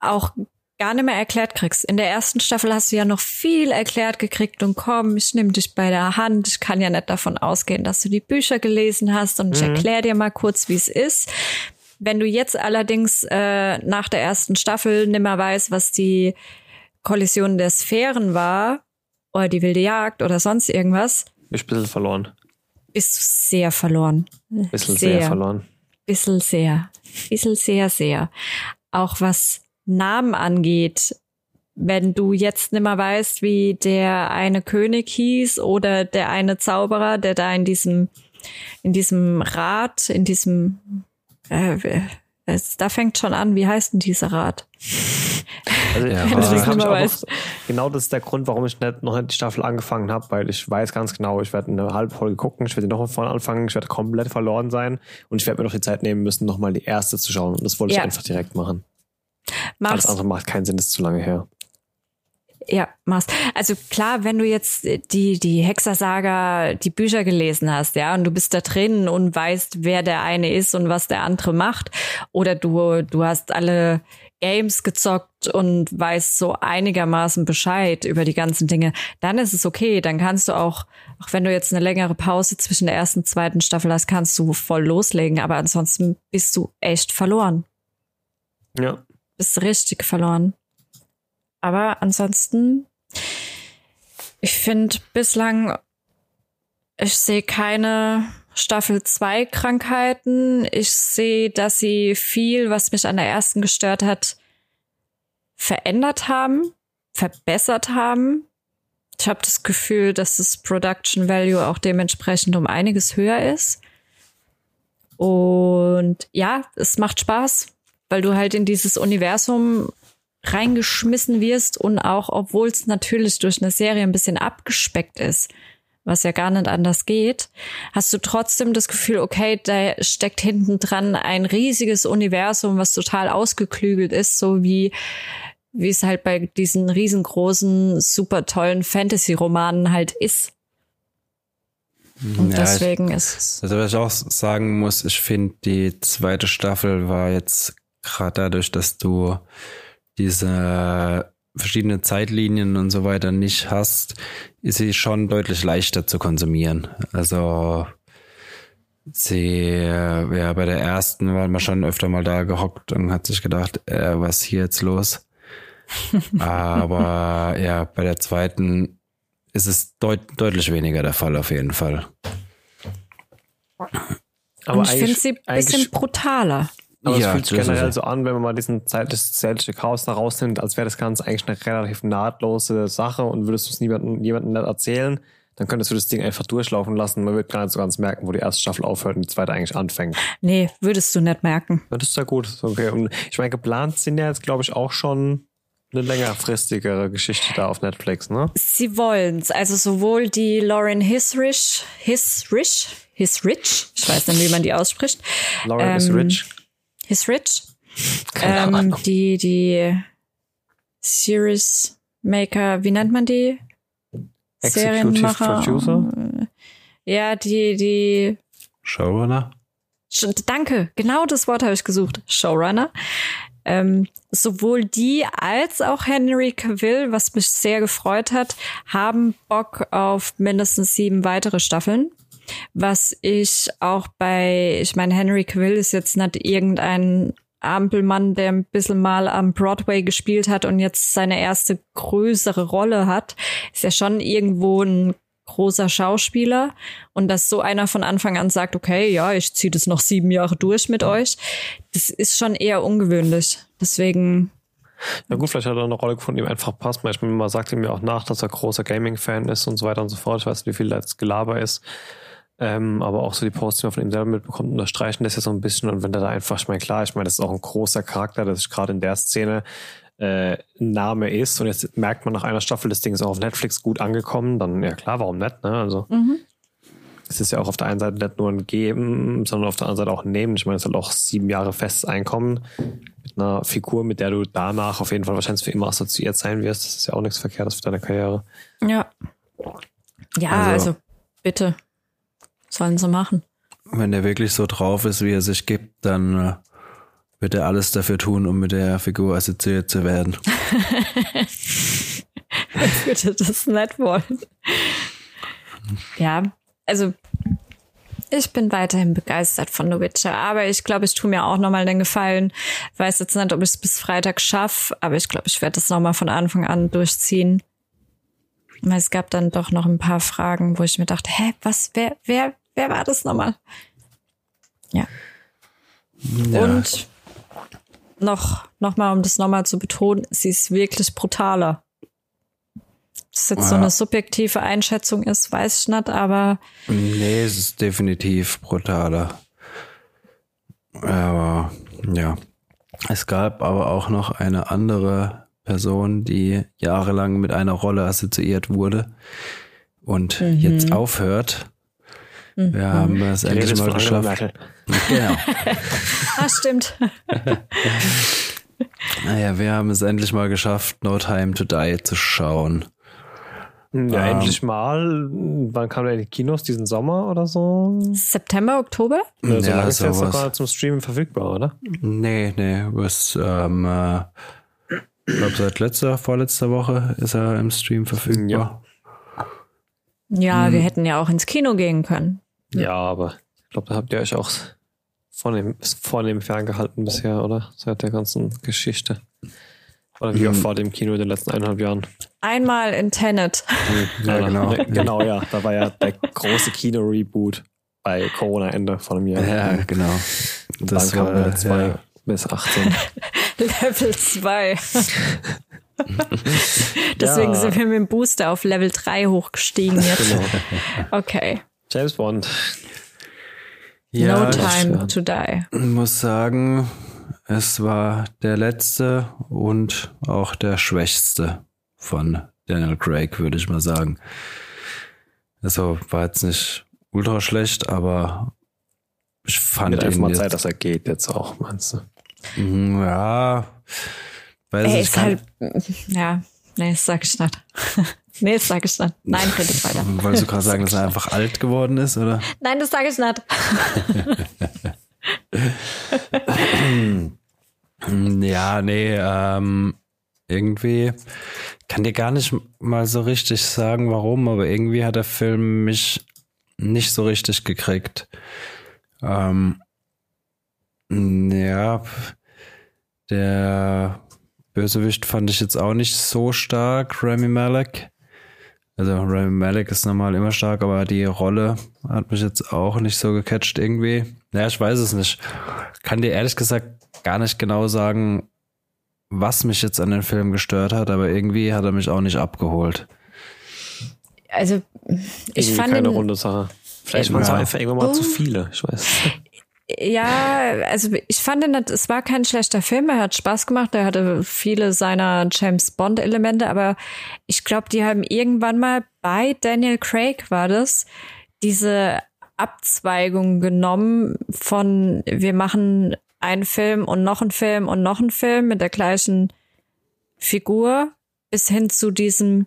auch gar nicht mehr erklärt kriegst. In der ersten Staffel hast du ja noch viel erklärt gekriegt und komm, ich nehme dich bei der Hand. Ich kann ja nicht davon ausgehen, dass du die Bücher gelesen hast und ich mhm. erkläre dir mal kurz, wie es ist. Wenn du jetzt allerdings äh, nach der ersten Staffel nimmer weißt, was die Kollision der Sphären war, oder die wilde Jagd oder sonst irgendwas. Bist ein bisschen verloren. Bist du sehr verloren. Bisschen sehr, sehr verloren. Bisschen sehr. Bisschen sehr, sehr. Auch was Namen angeht, wenn du jetzt nimmer weißt, wie der eine König hieß oder der eine Zauberer, der da in diesem, in diesem Rad, in diesem, äh, es, da fängt schon an, wie heißt denn dieser Rad? Also, Ja, auch Weiß. noch, genau das ist der Grund, warum ich nicht, noch nicht die Staffel angefangen habe, weil ich weiß ganz genau, ich werde eine halbe Folge gucken, ich werde noch von vorne anfangen, ich werde komplett verloren sein und ich werde mir noch die Zeit nehmen müssen, nochmal die erste zu schauen. Und das wollte Ja. ich einfach direkt machen. Alles Mach's. andere macht keinen Sinn, das ist zu lange her. Ja, machst. Also klar, wenn du jetzt die, die Hexersaga, die Bücher gelesen hast, ja, und du bist da drin und weißt, wer der eine ist und was der andere macht, oder du, du hast alle Games gezockt und weißt so einigermaßen Bescheid über die ganzen Dinge, dann ist es okay. Dann kannst du auch, auch wenn du jetzt eine längere Pause zwischen der ersten und zweiten Staffel hast, kannst du voll loslegen. Aber ansonsten bist du echt verloren. Ja. Bist richtig verloren. Aber ansonsten, ich finde bislang, ich sehe keine Staffel 2 Krankheiten. Ich sehe, dass sie viel, was mich an der ersten gestört hat, verändert haben, verbessert haben. Ich habe das Gefühl, dass das Production Value auch dementsprechend um einiges höher ist. Und ja, es macht Spaß, weil du halt in dieses Universum reingeschmissen wirst und auch, obwohl es natürlich durch eine Serie ein bisschen abgespeckt ist, was ja gar nicht anders geht, hast du trotzdem das Gefühl, okay, da steckt hinten dran ein riesiges Universum, was total ausgeklügelt ist, so wie wie es halt bei diesen riesengroßen, super tollen Fantasy-Romanen halt ist. Und Ja, deswegen ist es. Also was ich auch sagen muss, ich finde die zweite Staffel war jetzt gerade dadurch, dass du diese verschiedene Zeitlinien und so weiter nicht hast, ist sie schon deutlich leichter zu konsumieren. Also sie, äh, ja, bei der ersten war man schon öfter mal da gehockt und hat sich gedacht, äh, was ist hier jetzt los? Aber ja, bei der zweiten ist es deut deutlich weniger der Fall auf jeden Fall. Aber und ich finde sie ein bisschen brutaler. Aber es Ja, fühlt sich das generell es. so an, wenn man mal diesen Zeit des zeitliche Chaos da rausnimmt, als wäre das Ganze eigentlich eine relativ nahtlose Sache und würdest du es niemandem, jemandem nicht erzählen, dann könntest du das Ding einfach durchlaufen lassen. Man wird gar nicht so ganz merken, wo die erste Staffel aufhört und die zweite eigentlich anfängt. Nee, würdest du nicht merken. Ja, das ist ja gut. Okay. Und ich meine, geplant sind ja jetzt, glaube ich, auch schon eine längerfristigere Geschichte da auf Netflix, ne? Sie wollen's. Also sowohl die Lauren Hisrich, Hisrich, Hisrich, ich weiß nicht, wie man die ausspricht. Lauren is Ähm, rich. Keine Ähm, die, die Series Maker, wie nennt man die? Executive Serienmacher. Producer? Ja, die, die Showrunner? Sch- Danke, genau das Wort habe ich gesucht. Showrunner. Ähm, sowohl die als auch Henry Cavill, was mich sehr gefreut hat, haben Bock auf mindestens sieben weitere Staffeln. Was ich auch bei, ich meine, Henry Cavill ist jetzt nicht irgendein Ampelmann, der ein bisschen mal am Broadway gespielt hat und jetzt seine erste größere Rolle hat. Ist ja schon irgendwo ein großer Schauspieler und dass so einer von Anfang an sagt, okay, ja, ich ziehe das noch sieben Jahre durch mit euch, das ist schon eher ungewöhnlich. Deswegen, Ja gut, vielleicht hat er eine Rolle gefunden, die ihm einfach passt. Manchmal man sagt ihm ja auch nach, dass er großer Gaming-Fan ist und so weiter und so fort. Ich weiß nicht, wie viel da jetzt Gelaber ist. Ähm, aber auch so die Posts, die man von ihm selber mitbekommt, unterstreichen das ja so ein bisschen. Und wenn da einfach, ich meine, klar, ich meine, das ist auch ein großer Charakter, das ist gerade in der Szene äh, ein Name ist. Und jetzt merkt man nach einer Staffel, das Ding ist auch auf Netflix gut angekommen, dann ja klar, warum nicht? Ne? Also es ist ja auch auf der einen Seite nicht nur ein Geben, sondern auf der anderen Seite auch ein Nehmen. Ich meine, es halt auch sieben Jahre festes Einkommen mit einer Figur, mit der du danach auf jeden Fall wahrscheinlich für immer assoziiert sein wirst. Das ist ja auch nichts Verkehrtes für deine Karriere. ja. Ja, Also- also, bitte. Sollen sie machen. Wenn er wirklich so drauf ist, wie er sich gibt, dann äh, wird er alles dafür tun, um mit der Figur assoziiert zu werden. Ich würde das nicht wollen. Ja, also ich bin weiterhin begeistert von The Witcher, aber ich glaube, ich tue mir auch nochmal den Gefallen. Weiß jetzt nicht, ob ich es bis Freitag schaffe, aber ich glaube, ich werde das nochmal von Anfang an durchziehen. Weil es gab dann doch noch ein paar Fragen, wo ich mir dachte, hä, was, wer, wer, wer war das nochmal? Ja. Ja. Und noch, noch mal, um das nochmal zu betonen, sie ist wirklich brutaler. Das jetzt ja. so eine subjektive Einschätzung ist, weiß ich nicht, aber. Nee, es ist definitiv brutaler. Aber ja. Es gab aber auch noch eine andere Person, die jahrelang mit einer Rolle assoziiert wurde und mhm. jetzt aufhört. Wir mhm. haben es endlich mal geschafft. Genau. ah, stimmt. naja, wir haben es endlich mal geschafft, No Time to Die zu schauen. Ja, um, ähm, endlich mal. Wann kam der in die Kinos? Diesen Sommer oder so? September, Oktober? Ja, so ja, ist jetzt sogar zum Streamen verfügbar, oder? Nee, nee. Was, ähm, äh, ich glaube, seit letzter, vorletzter Woche ist er im Stream verfügbar. Ja, ja hm. wir hätten ja auch ins Kino gehen können. Ja, aber ich glaube, da habt ihr euch auch vornehm, vornehm ferngehalten bisher, oder? Seit der ganzen Geschichte. Oder wie auch hm. vor dem Kino in den letzten eineinhalb Jahren. Einmal in Tenet. Hm, ja, genau. genau, ja. Da war ja der große Kino-Reboot bei Corona-Ende vor einem Jahr. Ja, genau. Das war Level 2 ja. bis 18. Level 2. Deswegen ja. sind wir mit dem Booster auf Level 3 hochgestiegen jetzt. Genau. Okay. James Bond. Ja, no time to die. Ich muss sagen, es war der letzte und auch der schwächste von Daniel Craig, würde ich mal sagen. Also war jetzt nicht ultra schlecht, aber ich fand Wird einfach mal Zeit, dass er geht jetzt auch, meinst du? Mhm, ja, weiß Ey, ich ist halt, ja, nee, das sag ich nicht. Nee, das sage ich nicht. Nein, ich weiter. Wolltest du gerade sagen, dass er einfach alt geworden ist, oder? Nein, das sage ich nicht. ja, nee, ähm, irgendwie kann dir gar nicht mal so richtig sagen, warum, aber irgendwie hat der Film mich nicht so richtig gekriegt. Ähm, ja, der Bösewicht fand ich jetzt auch nicht so stark, Remy Malek. Also Rami Malek ist normal immer stark, aber die Rolle hat mich jetzt auch nicht so gecatcht irgendwie. Naja, ich weiß es nicht. Kann dir ehrlich gesagt gar nicht genau sagen, was mich jetzt an den Film gestört hat, aber irgendwie hat er mich auch nicht abgeholt. Also ich irgendwie fand keine runde Sache. Vielleicht waren es einfach irgendwann mal zu viele, ich weiß. Ja, also ich fand, es war kein schlechter Film, er hat Spaß gemacht, er hatte viele seiner James Bond-Elemente, aber ich glaube, die haben irgendwann mal bei Daniel Craig war das, diese Abzweigung genommen von wir machen einen Film und noch einen Film und noch einen Film mit der gleichen Figur bis hin zu diesem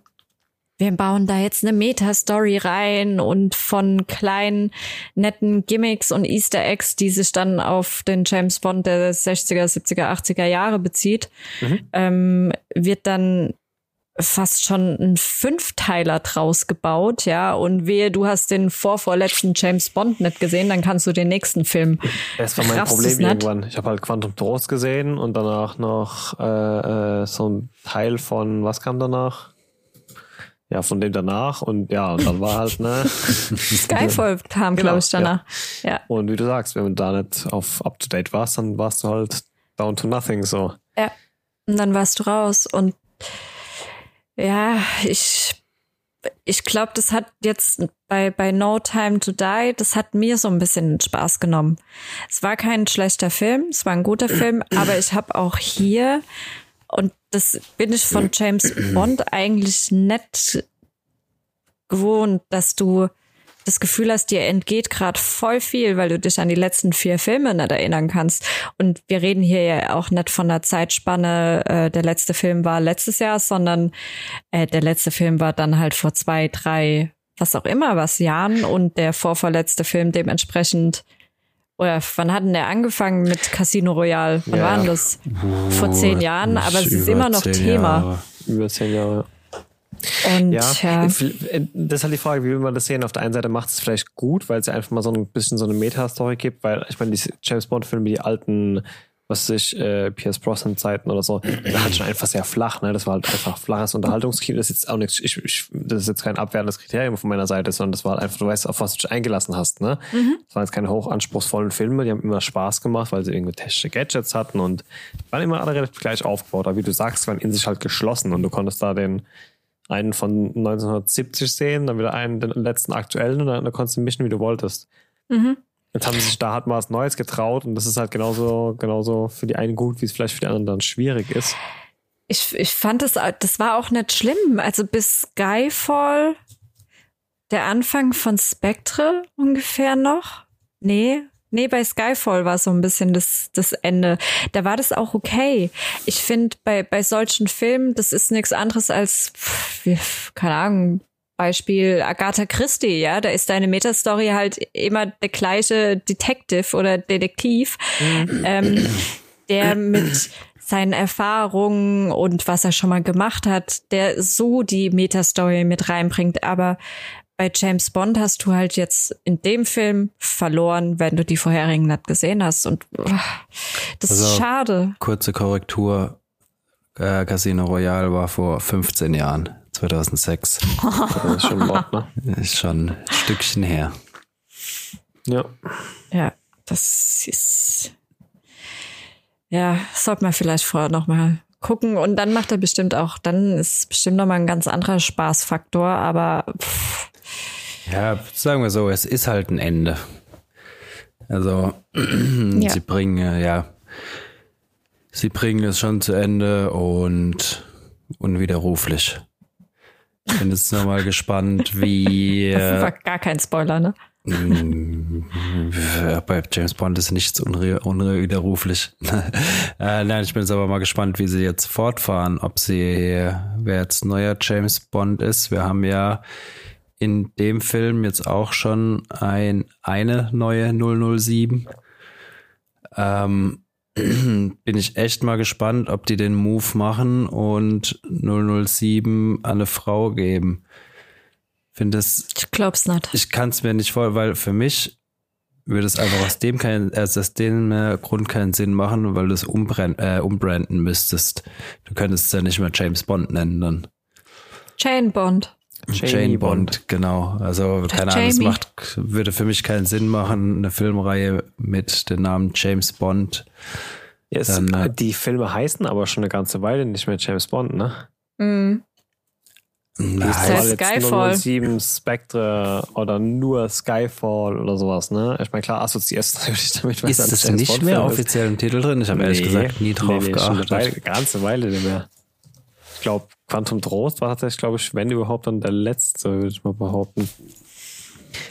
wir bauen da jetzt eine Meta-Story rein und von kleinen netten Gimmicks und Easter Eggs, die sich dann auf den James Bond der 60er, 70er, 80er Jahre bezieht, mhm. ähm, wird dann fast schon ein Fünfteiler draus gebaut, ja. Und wehe, du hast den vorvorletzten James Bond nicht gesehen, dann kannst du den nächsten Film. Das war mein Problem irgendwann. Ich habe halt Quantum Trost gesehen und danach noch äh, äh, so ein Teil von, was kam danach? Ja, von dem danach und ja, und dann war halt, ne. Skyfall kam, genau, glaube ich, danach. Ja. ja. Und wie du sagst, wenn du da nicht auf up to date warst, dann warst du halt down to nothing so. Ja. Und dann warst du raus und ja, ich ich glaube, das hat jetzt bei, bei No Time to Die, das hat mir so ein bisschen Spaß genommen. Es war kein schlechter Film, es war ein guter Film, aber ich habe auch hier und das bin ich von James Bond eigentlich nett gewohnt, dass du das Gefühl hast, dir entgeht gerade voll viel, weil du dich an die letzten vier Filme nicht erinnern kannst. Und wir reden hier ja auch nicht von der Zeitspanne, äh, der letzte Film war letztes Jahr, sondern äh, der letzte Film war dann halt vor zwei, drei, was auch immer, was Jahren und der vorvorletzte Film dementsprechend oder wann hat denn der angefangen mit Casino Royale? Wann ja. war denn das? Vor zehn Jahren, aber es ist immer noch Thema. Jahre. Über zehn Jahre. Und, ja, ja, das ist halt die Frage, wie will man das sehen? Auf der einen Seite macht es vielleicht gut, weil es einfach mal so ein bisschen so eine Meta-Story gibt, weil ich meine, die James Bond-Filme, die alten, was ich, äh, Pierce Brosnan Zeiten oder so, da hat schon einfach sehr flach, ne? Das war halt einfach flaches Unterhaltungskino. Das ist jetzt auch nichts, ich, ich, das ist jetzt kein abwertendes Kriterium von meiner Seite, sondern das war halt einfach, du weißt, auf was du dich eingelassen hast, ne? Mhm. Das waren jetzt keine hochanspruchsvollen Filme, die haben immer Spaß gemacht, weil sie irgendwie technische Gadgets hatten und waren immer alle relativ gleich aufgebaut. Aber wie du sagst, waren in sich halt geschlossen und du konntest da den einen von 1970 sehen, dann wieder einen, den letzten aktuellen und dann, dann konntest du mischen, wie du wolltest. Mhm. Jetzt haben sie sich da halt mal was Neues getraut und das ist halt genauso, genauso für die einen gut, wie es vielleicht für die anderen dann schwierig ist. Ich, ich fand es, das war auch nicht schlimm. Also bis Skyfall, der Anfang von Spectre ungefähr noch. Nee, Nee, bei Skyfall war so ein bisschen das, das Ende. Da war das auch okay. Ich finde, bei, bei solchen Filmen, das ist nichts anderes als, pff, keine Ahnung, Beispiel Agatha Christie, ja, da ist deine Metastory halt immer der gleiche Detective oder Detektiv, mhm. ähm, der mit seinen Erfahrungen und was er schon mal gemacht hat, der so die Metastory mit reinbringt. Aber bei James Bond hast du halt jetzt in dem Film verloren, wenn du die vorherigen nicht gesehen hast. Und oh, das also, ist schade. Kurze Korrektur. Äh, Casino Royale war vor 15 Jahren. 2006. das ist schon Mord, ne? Ist schon ein Stückchen her. Ja. Ja, das ist. Ja, sollte man vielleicht vorher nochmal gucken und dann macht er bestimmt auch, dann ist bestimmt nochmal ein ganz anderer Spaßfaktor, aber. Pff. Ja, sagen wir so, es ist halt ein Ende. Also, ja. sie bringen, ja, sie bringen es schon zu Ende und unwiderruflich. Ich bin jetzt nochmal gespannt, wie. Das war gar kein Spoiler, ne? Mm, bei James Bond ist nichts unwiderruflich. äh, nein, ich bin jetzt aber mal gespannt, wie sie jetzt fortfahren, ob sie, wer jetzt neuer James Bond ist. Wir haben ja in dem Film jetzt auch schon ein, eine neue 007. Ähm, bin ich echt mal gespannt, ob die den Move machen und 007 an eine Frau geben. Finde es. Ich glaub's nicht. Ich kann es mir nicht vor, weil für mich würde es einfach aus dem kein, also aus dem Grund keinen Sinn machen, weil du es äh, umbranden müsstest. Du könntest es ja nicht mehr James Bond nennen dann. Jane Bond. Jane Bond, Bond, genau. Also keine Ahnung, es macht, würde für mich keinen Sinn machen, eine Filmreihe mit dem Namen James Bond. Yes, Dann, äh, die Filme heißen aber schon eine ganze Weile nicht mehr James Bond, ne? Mhm. Das heißt Skyfall. 007 Spectre oder nur Skyfall oder sowas, ne? Ich meine, klar assoziierst du natürlich damit. Ist das nicht Bond mehr offiziell im Titel drin? Ich habe nee, ehrlich gesagt nie drauf nee, nee, geachtet. Schon eine ganze Weile nicht mehr glaube, Quantum Trost war tatsächlich, glaube ich, wenn überhaupt dann der letzte, würde ich mal behaupten.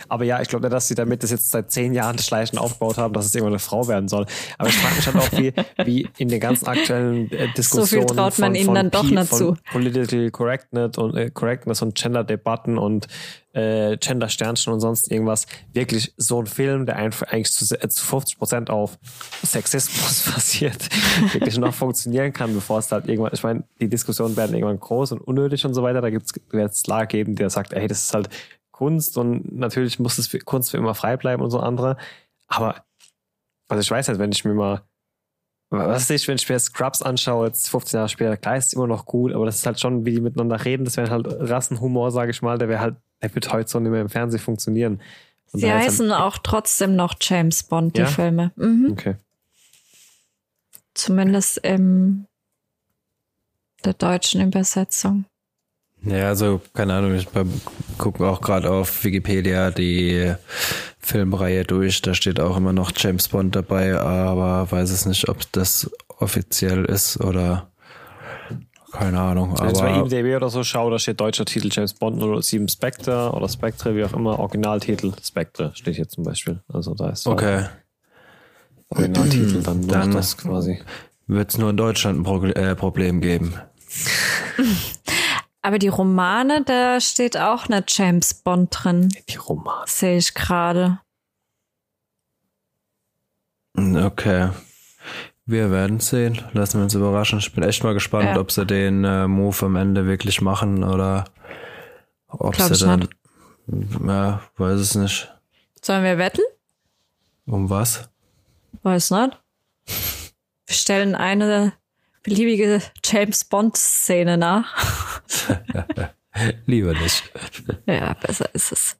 Aber ja, ich glaube dass sie damit das jetzt seit zehn Jahren schleichend aufgebaut haben, dass es irgendwann eine Frau werden soll. Aber ich frage mich halt auch, wie, wie in den ganzen aktuellen äh, Diskussionen. So viel traut man von, ihnen von dann doch nicht zu. Political Correctness und, äh, Correctness und Gender-Debatten und äh, Gender-Sternchen und sonst irgendwas. Wirklich so ein Film, der einfach eigentlich zu, äh, zu 50 Prozent auf Sexismus basiert, wirklich noch funktionieren kann, bevor es halt irgendwann, ich meine, die Diskussionen werden irgendwann groß und unnötig und so weiter. Da gibt es Lager geben, der sagt, ey, das ist halt Kunst und natürlich muss es für Kunst für immer frei bleiben und so andere. Aber, also ich weiß halt, wenn ich mir mal, was weiß ich, wenn ich mir Scrubs anschaue, jetzt 15 Jahre später, klar ist es immer noch gut, aber das ist halt schon, wie die miteinander reden, das wäre halt Rassenhumor, sage ich mal, der wäre halt, der wird heute so nicht mehr im Fernsehen funktionieren. Und Sie heißen halt, auch trotzdem noch James Bond, die ja? Filme. Mhm. Okay. Zumindest in der deutschen Übersetzung. Ja, also keine Ahnung, ich gucke auch gerade auf Wikipedia die Filmreihe durch, da steht auch immer noch James Bond dabei, aber weiß es nicht, ob das offiziell ist oder keine Ahnung. Wenn ich bei IMDb oder so schaue, da steht deutscher Titel James Bond 007 Spectre oder Spectre, wie auch immer, Originaltitel Spectre steht hier zum Beispiel. Also da ist so okay. Originaltitel dann, dann das quasi. Wird es nur in Deutschland ein Pro äh, Problem geben. Aber die Romane, da steht auch eine James Bond drin. Die Romane. Sehe ich gerade. Okay. Wir werden sehen. Lassen wir uns überraschen. Ich bin echt mal gespannt, ja. ob sie den äh, Move am Ende wirklich machen oder ob Glaub sie dann. Ja, weiß es nicht. Sollen wir wetten? Um was? Weiß nicht. Wir stellen eine beliebige James Bond-Szene nach. Lieber nicht. Ja, besser ist es.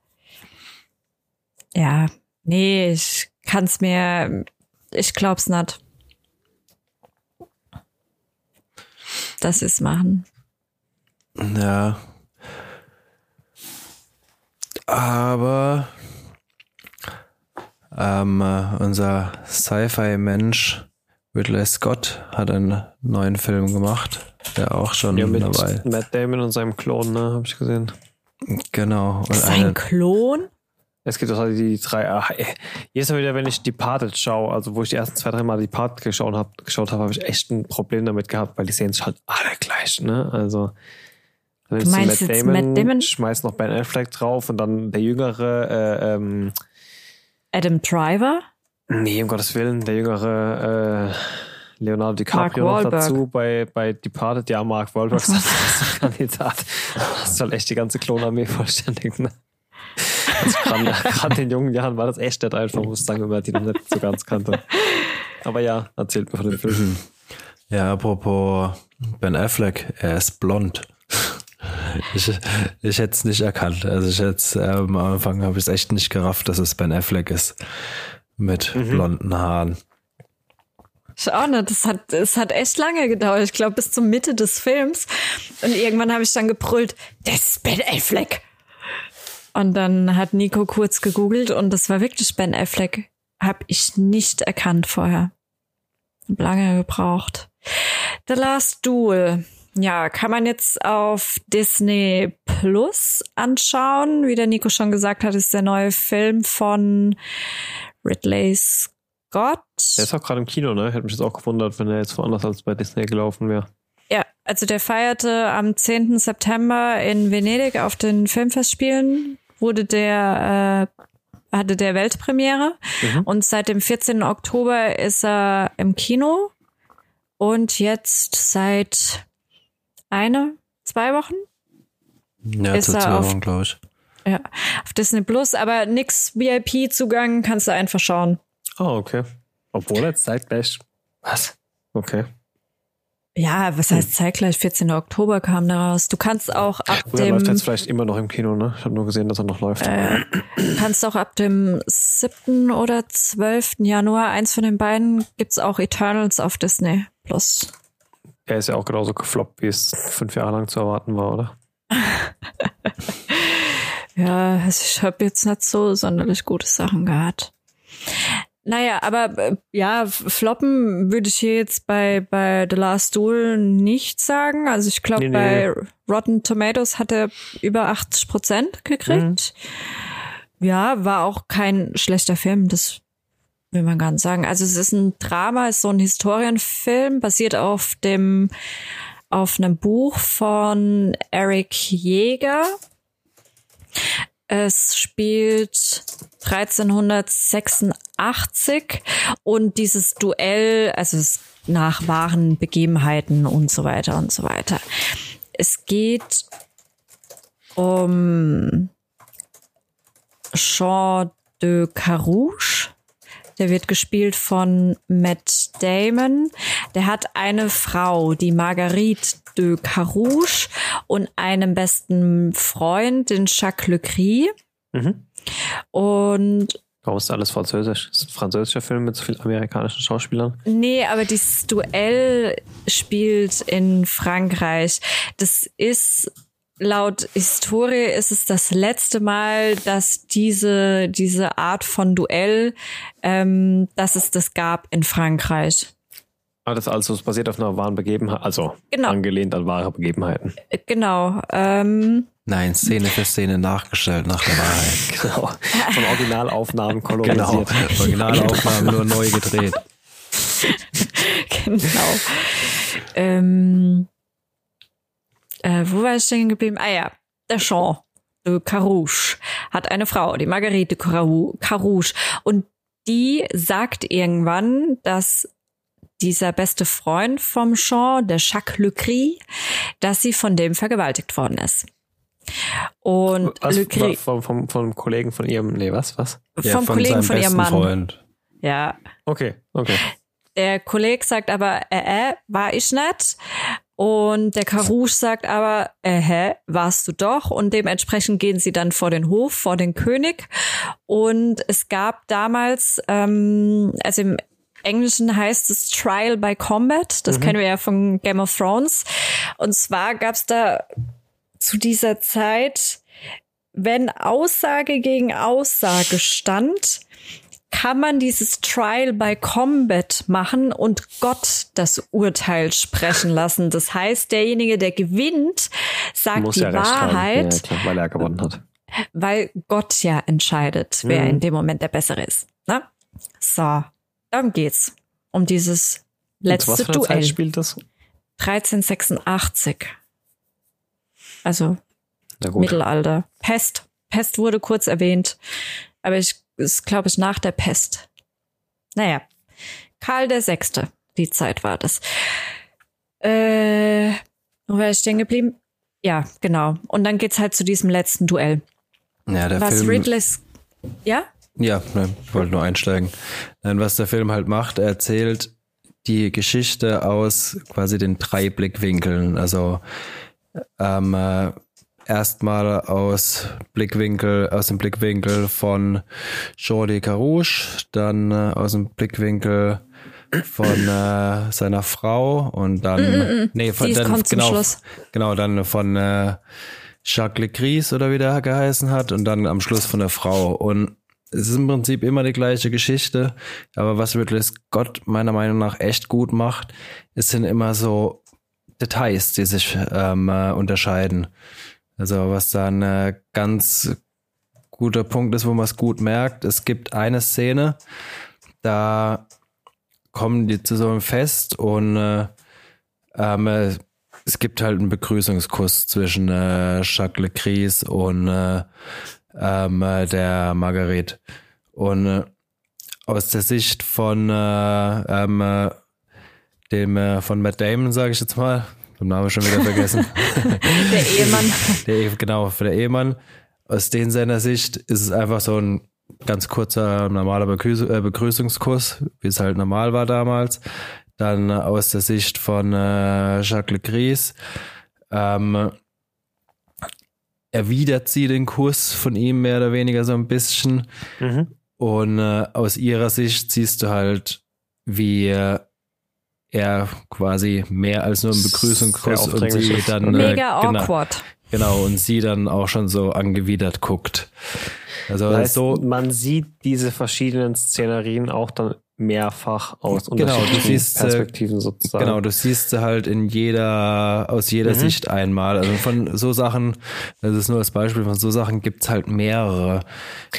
Ja, nee, ich kann's mir, ich glaub's nicht. Dass sie's machen. Ja. Aber ähm, äh, unser Sci-Fi-Mensch Ridley Scott hat einen neuen Film gemacht, der auch schon Ja, mit dabei. Matt Damon und seinem Klon, ne, habe ich gesehen. Genau. Und Sein eine, Klon? Es gibt auch halt die drei. Ach, ey. jedes Mal wieder, wenn ich Departed schaue, also wo ich die ersten zwei, drei Mal Departed geschaut habe, geschaut habe, habe ich echt ein Problem damit gehabt, weil die sehen sich halt alle gleich, ne? Also dann Du meinst jetzt Matt Damon? schmeißt noch Ben Affleck drauf und dann der jüngere, äh, ähm, Adam Driver? Nee, um Gottes Willen, der jüngere äh, Leonardo DiCaprio noch dazu bei, bei Departed, ja, Mark Wahlberg ist ein Kandidat. Das soll echt die ganze Klonarmee vollständigen. Ne? Also gerade in jungen Jahren war das echt nicht einfach, muss ich sagen, wenn man die noch nicht so ganz kannte. Aber ja, erzählt mir von dem Film. ja, apropos Ben Affleck, er ist blond. Ich, ich hätte es nicht erkannt. Also ich hätte ähm, am Anfang habe ich es echt nicht gerafft, dass es Ben Affleck ist. Mit blonden Haaren. Ich auch nicht. Das hat, es hat echt lange gedauert. Ich glaube, bis zur Mitte des Films. Und irgendwann habe ich dann gebrüllt, das ist Ben Affleck. Und dann hat Nico kurz gegoogelt und das war wirklich Ben Affleck. Hab ich nicht erkannt vorher. Hab lange gebraucht. The Last Duel. Ja, kann man jetzt auf Disney Plus anschauen. Wie der Nico schon gesagt hat, ist der neue Film von Ridley Scott. Der ist auch gerade im Kino, ne? Hätte mich jetzt auch gewundert, wenn er jetzt woanders als bei Disney gelaufen wäre. Ja, also der feierte am 10. September in Venedig auf den Filmfestspielen, wurde der, äh, hatte der Weltpremiere und seit dem 14. Oktober ist er im Kino und jetzt seit eine, zwei Wochen Ja, Ist er zwei auf- Wochen, glaube ich. Ja, auf Disney Plus, aber nix VIP-Zugang, kannst du einfach schauen. Ah, okay. Obwohl jetzt zeitgleich. Was? Okay. Ja, was heißt zeitgleich? 14. Oktober kam da raus. Du kannst auch ab läuft dem jetzt vielleicht immer noch im Kino, ne? Ich habe nur gesehen, dass er noch läuft. kannst auch ab dem 7. oder 12. Januar, eins von den beiden, gibt's auch Eternals auf Disney Plus. Er ist ja auch genauso gefloppt, wie es fünf Jahre lang zu erwarten war, oder? Ja, also ich habe jetzt nicht so sonderlich gute Sachen gehabt. Naja, aber äh, ja, floppen würde ich hier jetzt bei, bei The Last Duel nicht sagen. Also ich glaube, Nee, nee. bei Rotten Tomatoes hat er über 80 Prozent gekriegt. Ja, war auch kein schlechter Film, das will man gar nicht sagen. Also es ist ein Drama, ist so ein Historienfilm, basiert auf dem, auf einem Buch von Eric Jäger. Es spielt 1386 und dieses Duell, also nach wahren Begebenheiten und so weiter und so weiter. Es geht um Jean de Carouge. Der wird gespielt von Matt Damon. Der hat eine Frau, die Marguerite de Carouge und einen besten Freund, den Jacques Lecry. Mhm. Und Warum ist alles französisch? Ist ein französischer Film mit so vielen amerikanischen Schauspielern. Nee, aber dieses Duell spielt in Frankreich. Das ist laut Historie ist es das letzte Mal, dass diese diese Art von Duell, ähm, dass es das gab in Frankreich. Ah, das also es basiert auf einer wahren Begebenheit, also Genau. angelehnt an wahre Begebenheiten. Äh, Genau. Ähm, Nein, Szene für Szene nachgestellt nach der Wahrheit. Genau. Von Originalaufnahmen Genau. kolorisiert. Originalaufnahmen nur neu gedreht. genau. ähm, äh, wo war ich stehen geblieben? Ah ja, der Jean de Carouge hat eine Frau, die Marguerite Carou- Carouge. Und die sagt irgendwann, dass dieser beste Freund vom Jean, der Jacques Lecry, dass sie von dem vergewaltigt worden ist. Und Was, Lecry, vom, vom, vom Kollegen von ihrem, nee, was, was? Ja, vom von Kollegen von ihrem Mann. Freund. Ja, Okay, okay. der Kollege sagt aber, äh, äh, war ich nicht. Und der Karouche sagt aber, äh, hä, warst du doch? Und dementsprechend gehen sie dann vor den Hof, vor den König. Und es gab damals, ähm, also im Englischen heißt es Trial by Combat. Das mhm. kennen wir ja von Game of Thrones. Und zwar gab es da zu dieser Zeit, wenn Aussage gegen Aussage stand, kann man dieses Trial by Combat machen und Gott das Urteil sprechen lassen. Das heißt, derjenige, der gewinnt, sagt Muss die ja Wahrheit. Ja, klar, weil er gewonnen hat. Weil Gott ja entscheidet, wer mhm. in dem Moment der Bessere ist. Ne? So, dann geht's um dieses letzte und was für Duell. Zeit spielt das? 1386. Also Mittelalter. Pest. Pest wurde kurz erwähnt, aber ich ist, glaube ich, nach der Pest. Naja, Karl der Sechste, die Zeit war das. Äh, wo war ich stehen geblieben? Ja, genau. Und dann geht's halt zu diesem letzten Duell. Ja, der Was Film, Ridley's, ja? Ja, ne, ich wollte nur einsteigen. Nein, was der Film halt macht, er erzählt die Geschichte aus quasi den drei Blickwinkeln. Also ähm, äh, erstmal aus Blickwinkel, aus dem Blickwinkel von Jordi Carouche, dann äh, aus dem Blickwinkel von äh, seiner Frau und dann mm, mm, mm. nee von dann genau genau dann von äh, Jacques Lecris oder wie der geheißen hat und dann am Schluss von der Frau und es ist im Prinzip immer die gleiche Geschichte, aber was Ridley Scott meiner Meinung nach echt gut macht, es sind immer so Details, die sich ähm, äh, unterscheiden. Also was da ein äh, ganz guter Punkt ist, wo man es gut merkt. Es gibt eine Szene, da kommen die zu so einem Fest und äh, ähm, äh, es gibt halt einen Begrüßungskuss zwischen äh, Jacques Lecris und äh, ähm, äh, der Marguerite. Und äh, aus der Sicht von äh, ähm, äh, dem äh, von Matt Damon, sage ich jetzt mal, den Namen schon wieder vergessen. der Ehemann. Der, genau, für der Ehemann. Aus den seiner Sicht ist es einfach so ein ganz kurzer, normaler Begrüß äh, Begrüßungskuss, wie es halt normal war damals. Dann aus der Sicht von äh, Jacques Lecris. Ähm, erwidert sie den Kuss von ihm mehr oder weniger so ein bisschen. Mhm. Und äh, aus ihrer Sicht siehst du halt, wie äh, er quasi mehr als nur ein Begrüßungskuss und sie dann äh, mega genau, awkward. Genau und sie dann auch schon so angewidert guckt. Also das heißt, so man sieht diese verschiedenen Szenerien auch dann mehrfach aus genau, du siehst, äh, Perspektiven sozusagen. Genau, du siehst sie halt in jeder, aus jeder mhm. Sicht einmal. Also von so Sachen, das ist nur das Beispiel, von so Sachen gibt's halt mehrere.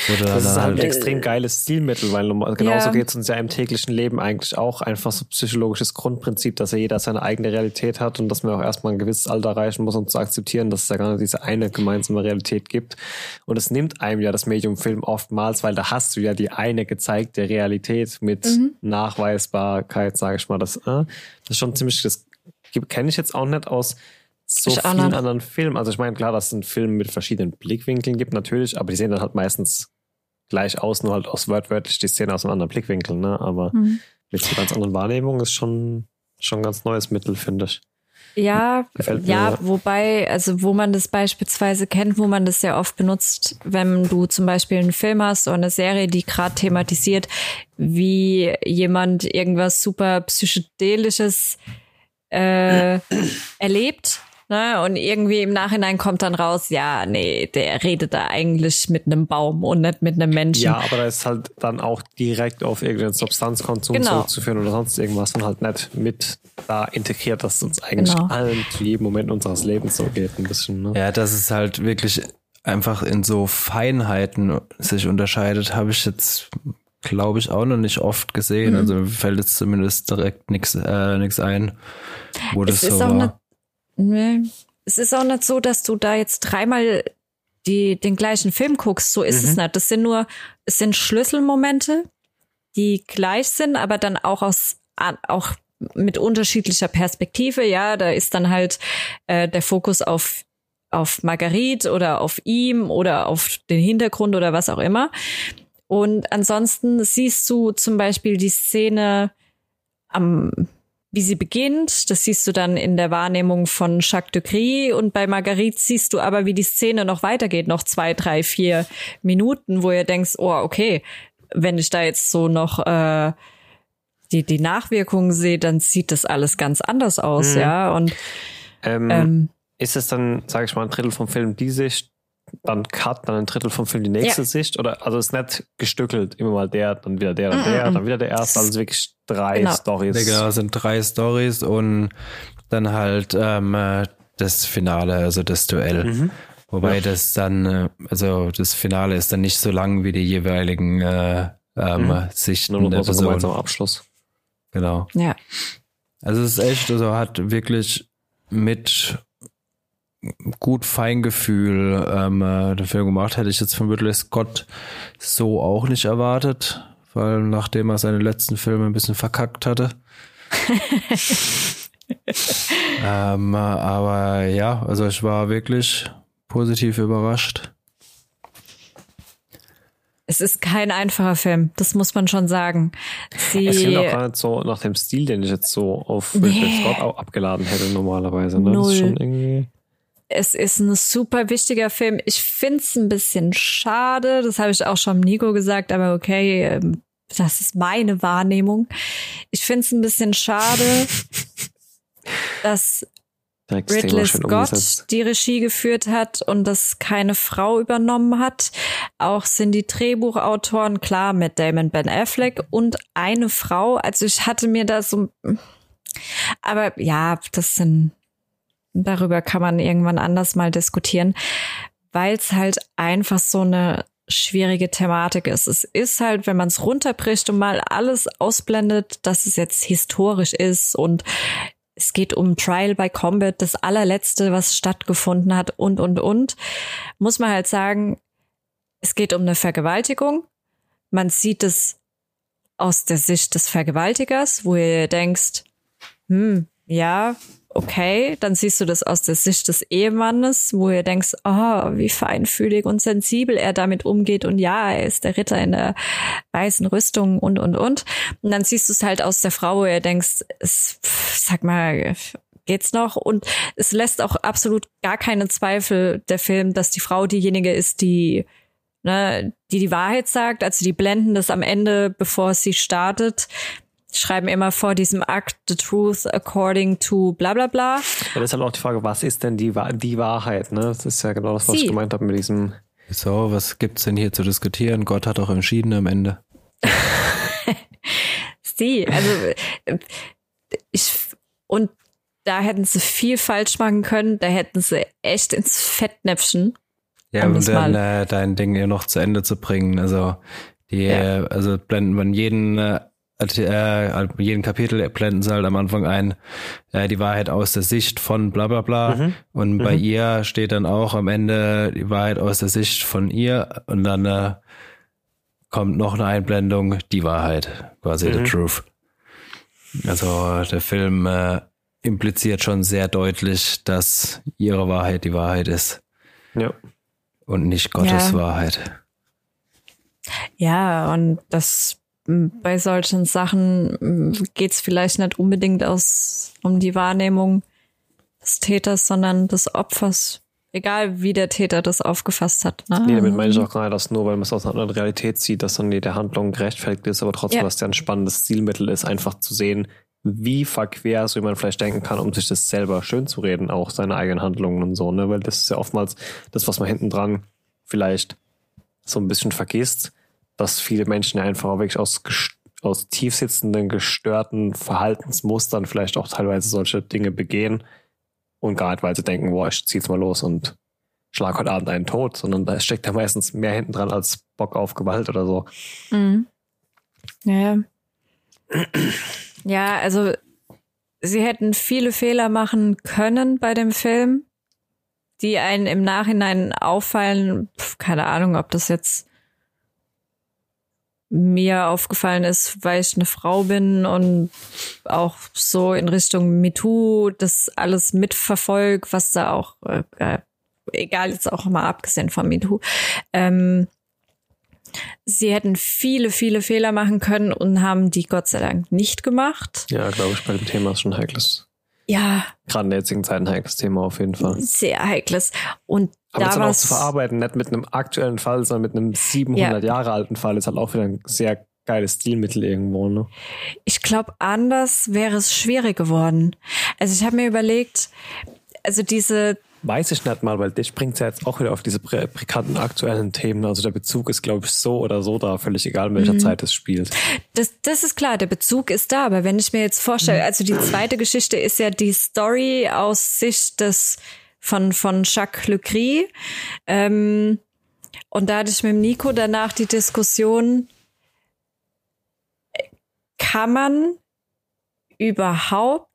das ist halt ein halt extrem geiles Stilmittel, weil genauso ja. geht's uns ja im täglichen Leben eigentlich auch einfach so psychologisches Grundprinzip, dass ja jeder seine eigene Realität hat und dass man auch erstmal ein gewisses Alter erreichen muss, um zu akzeptieren, dass es ja gar nicht diese eine gemeinsame Realität gibt. Und es nimmt einem ja das Medium Film oftmals, weil da hast du ja die eine gezeigte Realität mit mhm. Nachweisbarkeit, sage ich mal. Das, äh, das ist schon ziemlich, das kenne ich jetzt auch nicht aus so ich vielen anderen. anderen Filmen. Also ich meine, klar, dass es einen Film mit verschiedenen Blickwinkeln gibt, natürlich, aber die sehen dann halt meistens gleich aus, nur halt aus wörtlich die Szene aus einem anderen Blickwinkel, ne? Aber mhm. mit so ganz anderen Wahrnehmungen ist schon, schon ein ganz neues Mittel, finde ich. Ja, ja, wobei, also wo man das beispielsweise kennt, wo man das sehr oft benutzt, wenn du zum Beispiel einen Film hast oder eine Serie, die gerade thematisiert, wie jemand irgendwas super psychedelisches äh, erlebt Ne? Und irgendwie im Nachhinein kommt dann raus, ja, nee, der redet da eigentlich mit einem Baum und nicht mit einem Menschen. Ja, aber da ist halt dann auch direkt auf irgendeinen Substanzkonsum genau. zurückzuführen oder sonst irgendwas und halt nicht mit da integriert, dass es uns eigentlich genau. allen zu jedem Moment unseres Lebens so geht, ein bisschen. Ne? Ja, das ist halt wirklich einfach in so Feinheiten sich unterscheidet, habe ich jetzt glaube ich auch noch nicht oft gesehen. Mhm. Also mir fällt jetzt zumindest direkt nichts äh, nix ein, wo es das so war. Nee. Es ist auch nicht so, dass du da jetzt dreimal die, den gleichen Film guckst. So ist mhm. es nicht. Das sind nur, es sind Schlüsselmomente, die gleich sind, aber dann auch aus, auch mit unterschiedlicher Perspektive. Ja, da ist dann halt äh, der Fokus auf auf Marguerite oder auf ihm oder auf den Hintergrund oder was auch immer. Und ansonsten siehst du zum Beispiel die Szene, am wie sie beginnt. Das siehst du dann in der Wahrnehmung von Jacques de Gris. Und bei Marguerite siehst du aber, wie die Szene noch weitergeht, noch zwei, drei, vier Minuten, wo ihr denkst, oh, okay, wenn ich da jetzt so noch äh, die, die Nachwirkungen sehe, dann sieht das alles ganz anders aus, mhm. ja. Und ähm, ähm, ist es dann, sage ich mal, ein Drittel vom Film die Sicht, dann Cut, dann ein Drittel vom Film die nächste ja. Sicht? Oder also es ist nicht gestückelt, immer mal der, dann wieder der, dann mm -mm. der, dann wieder der erste. Also wirklich drei genau. Stories. Genau, es sind drei Stories und dann halt ähm, äh, das Finale, also das Duell. Mhm. Wobei ja. das dann, äh, also das Finale ist dann nicht so lang wie die jeweiligen äh, ähm, mhm. Sichten Nur der Person. So Abschluss. Genau. Ja. Also es ist echt, also hat wirklich mit gut Feingefühl ähm, äh, den Film gemacht. Hätte ich jetzt von Ridley Scott so auch nicht erwartet, weil nachdem er seine letzten Filme ein bisschen verkackt hatte. ähm, aber ja, also ich war wirklich positiv überrascht. Es ist kein einfacher Film, das muss man schon sagen. Sie es klingt auch gar nicht so nach dem Stil, den ich jetzt so auf nee. Scott abgeladen hätte normalerweise. Ne? Null. Das ist schon irgendwie es ist ein super wichtiger Film. Ich find's ein bisschen schade, das habe ich auch schon Nico gesagt, aber okay, ähm, das ist meine Wahrnehmung. Ich find's ein bisschen schade, dass Ridley Scott umgesetzt. die Regie geführt hat und das keine Frau übernommen hat. Auch sind die Drehbuchautoren klar mit Damon Ben Affleck und eine Frau. Also ich hatte mir da so, aber ja, das sind darüber kann man irgendwann anders mal diskutieren, weil es halt einfach so eine schwierige Thematik ist. Es ist halt, wenn man es runterbricht und mal alles ausblendet, dass es jetzt historisch ist und es geht um Trial by Combat, das allerletzte, was stattgefunden hat und, und, und, muss man halt sagen, es geht um eine Vergewaltigung. Man sieht es aus der Sicht des Vergewaltigers, wo ihr denkst, hm, ja, okay, dann siehst du das aus der Sicht des Ehemannes, wo ihr denkst, oh, wie feinfühlig und sensibel er damit umgeht und ja, er ist der Ritter in der weißen Rüstung und, und, und. Und dann siehst du es halt aus der Frau, wo ihr denkst, es, sag mal, geht's noch? Und es lässt auch absolut gar keine Zweifel der Film, dass die Frau diejenige ist, die ne, die die Wahrheit sagt. Also die blenden das am Ende, bevor sie startet, schreiben immer vor diesem Akt the truth according to bla bla bla. Ja, das ist halt auch die Frage, was ist denn die, die Wahrheit? Ne? Das ist ja genau das, was Sie. ich gemeint habe mit diesem. So, was gibt's denn hier zu diskutieren? Gott hat doch entschieden am Ende. Sie, also ich und da hätten sie viel falsch machen können, da hätten sie echt ins Fettnäpfchen. Ja, um dann äh, dein Ding hier noch zu Ende zu bringen. Also die, ja. also blenden man jeden äh, äh, jeden Kapitel blenden sie halt am Anfang ein, äh, die Wahrheit aus der Sicht von bla bla bla. Mhm. Und bei mhm. ihr steht dann auch am Ende die Wahrheit aus der Sicht von ihr und dann äh, kommt noch eine Einblendung, die Wahrheit, quasi mhm. the truth. Also der Film äh, impliziert schon sehr deutlich, dass ihre Wahrheit die Wahrheit ist. Ja. Und nicht Gottes ja. Wahrheit. Ja, und das bei solchen Sachen geht's vielleicht nicht unbedingt aus um die Wahrnehmung des Täters, sondern des Opfers. Egal wie der Täter das aufgefasst hat. Ne? Nee, damit meine ich auch gerade, dass nur weil man es aus einer anderen Realität sieht, dass dann der Handlung gerechtfertigt ist, aber trotzdem, ja. was ja ein spannendes Zielmittel ist, einfach zu sehen, wie verquer so jemand vielleicht denken kann, um sich das selber schön zu reden, auch seine eigenen Handlungen und so, ne? Weil das ist ja oftmals das, was man hinten dran vielleicht so ein bisschen vergisst dass viele Menschen einfach wirklich aus, aus tiefsitzenden, gestörten Verhaltensmustern vielleicht auch teilweise solche Dinge begehen und gar nicht, weil sie denken, boah, ich zieh jetzt mal los und schlag heute Abend einen tot, sondern da steckt ja meistens mehr hinten dran als Bock auf Gewalt oder so. Mhm. Ja. ja, also sie hätten viele Fehler machen können bei dem Film, die einen im Nachhinein auffallen. keine Ahnung, ob das jetzt mir aufgefallen ist, weil ich eine Frau bin und auch so in Richtung MeToo das alles mitverfolgt, was da auch, äh, egal jetzt auch mal abgesehen von MeToo, ähm, Sie hätten viele, viele Fehler machen können und haben die Gott sei Dank nicht gemacht. Ja, glaube ich, bei dem Thema ist schon heikles. Ja. Gerade in der jetzigen Zeit ein heikles Thema auf jeden Fall. Sehr heikles. Und aber da dann auch zu verarbeiten, nicht mit einem aktuellen Fall, sondern mit einem 700 ja. Jahre alten Fall, ist halt auch wieder ein sehr geiles Stilmittel irgendwo. Ne? Ich glaube, anders wäre es schwierig geworden. Also ich habe mir überlegt, also diese Weiß ich nicht mal, weil dich bringt ja jetzt auch wieder auf diese brikanten aktuellen Themen. Also der Bezug ist, glaube ich, so oder so da, völlig egal, in welcher mhm. Zeit es spielt. Das, das ist klar, der Bezug ist da, aber wenn ich mir jetzt vorstelle, mhm. also die zweite Geschichte ist ja die Story aus Sicht des von, von Jacques Legris. Ähm, und da hatte ich mit Nico danach die Diskussion, kann man überhaupt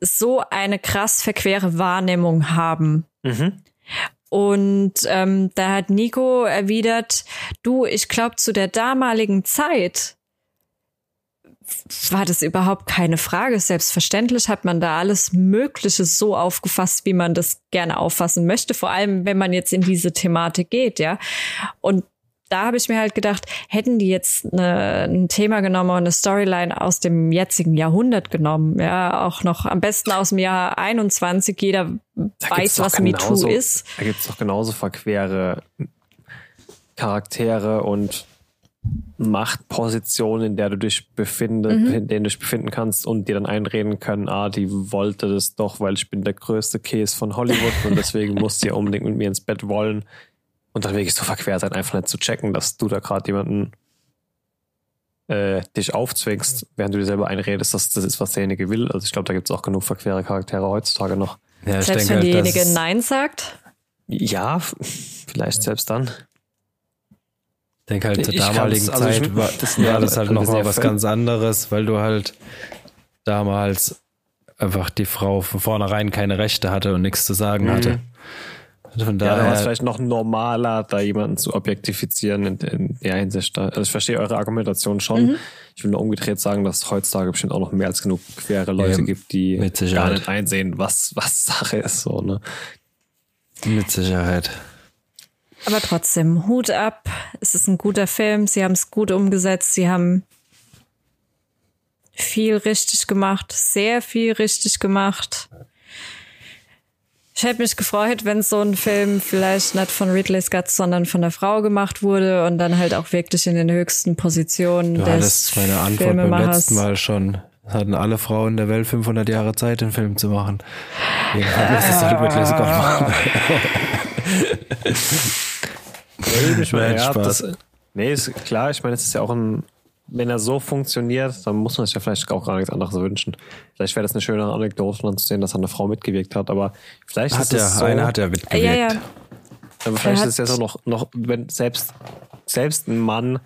so eine krass verquere Wahrnehmung haben. Mhm. Und ähm, da hat Nico erwidert, du, ich glaube, zu der damaligen Zeit war das überhaupt keine Frage. Selbstverständlich hat man da alles Mögliche so aufgefasst, wie man das gerne auffassen möchte. Vor allem, wenn man jetzt in diese Thematik geht, ja. Und da habe ich mir halt gedacht, hätten die jetzt eine, ein Thema genommen und eine Storyline aus dem jetzigen Jahrhundert genommen, ja, auch noch am besten aus dem Jahr 21, jeder da weiß, was genauso, MeToo ist. Da gibt es doch genauso verquere Charaktere und Machtpositionen, in der du dich befindest, mhm. in denen du dich befinden kannst und dir dann einreden können, ah, die wollte das doch, weil ich bin der größte Käse von Hollywood und deswegen muss sie ja unbedingt mit mir ins Bett wollen und dann wirklich so verquer sein, einfach nicht zu checken, dass du da gerade jemanden äh, dich aufzwingst, während du dir selber einredest, dass das ist, was derjenige will. Also ich glaube, da gibt es auch genug verquere Charaktere heutzutage noch. Ja, selbst wenn halt, diejenige Nein sagt? Ja, vielleicht selbst dann. Ich denke halt zur damaligen also Zeit war das, war das halt nochmal was ganz anderes, weil du halt damals einfach die Frau von vornherein keine Rechte hatte und nichts zu sagen mhm. hatte. Von daher, ja, da war es vielleicht noch normaler, da jemanden zu objektifizieren in, in der Hinsicht. Also ich verstehe eure Argumentation schon. Mhm. Ich will nur umgedreht sagen, dass es heutzutage bestimmt auch noch mehr als genug quere Leute ja, gibt, die gar nicht einsehen, was, was Sache ist. So, ne? Mit Sicherheit. Aber trotzdem, Hut ab. Es ist ein guter Film. Sie haben es gut umgesetzt. Sie haben viel richtig gemacht, sehr viel richtig gemacht. Ich hätte mich gefreut, wenn so ein Film vielleicht nicht von Ridley Scott, sondern von der Frau gemacht wurde und dann halt auch wirklich in den höchsten Positionen du des meine Antwort beim letzten Mal schon. Hatten alle Frauen der Welt 500 Jahre Zeit, den Film zu machen. Ja, das ist halt Ridley Scott machen. nee, ich meine, ja, das, nee, ist klar. Ich meine, es ist ja auch ein wenn er so funktioniert, dann muss man sich ja vielleicht auch gar nichts anderes wünschen. Vielleicht wäre das eine schöne Anekdote, dann zu sehen, dass eine Frau mitgewirkt hat, aber vielleicht hat ist es so, einer hat ja mitgewirkt. Ja, ja. Aber vielleicht ist es ja so noch, noch, wenn selbst, selbst ein Mann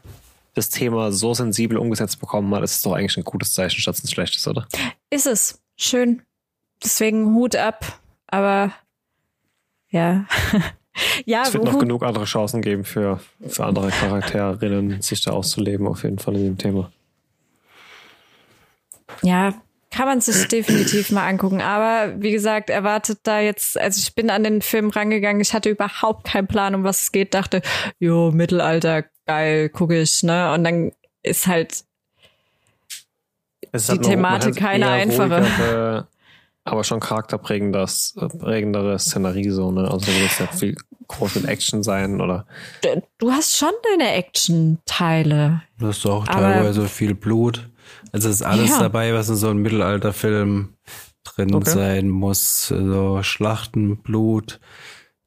das Thema so sensibel umgesetzt bekommen hat, ist es doch eigentlich ein gutes Zeichen statt ein schlechtes, oder? Ist es. Schön. Deswegen Hut ab. Aber ja. ja, es wird noch genug andere Chancen geben für, für andere Charakterinnen, sich da auszuleben, auf jeden Fall in dem Thema. Ja, kann man sich definitiv mal angucken. Aber wie gesagt, erwartet da jetzt, also ich bin an den Film rangegangen, ich hatte überhaupt keinen Plan, um was es geht, dachte, jo, Mittelalter, geil, gucke ich, ne? Und dann ist halt die Thematik keine einfache aber schon charakterprägendes, prägendere Szenerie so, ne? Also da wird es ja viel groß mit Action sein, oder? Du hast schon deine Action-Teile. Du hast auch teilweise viel Blut. Also es ist alles ja. dabei, was in so einem Mittelalterfilm drin okay. sein muss. So also Schlachten, Blut,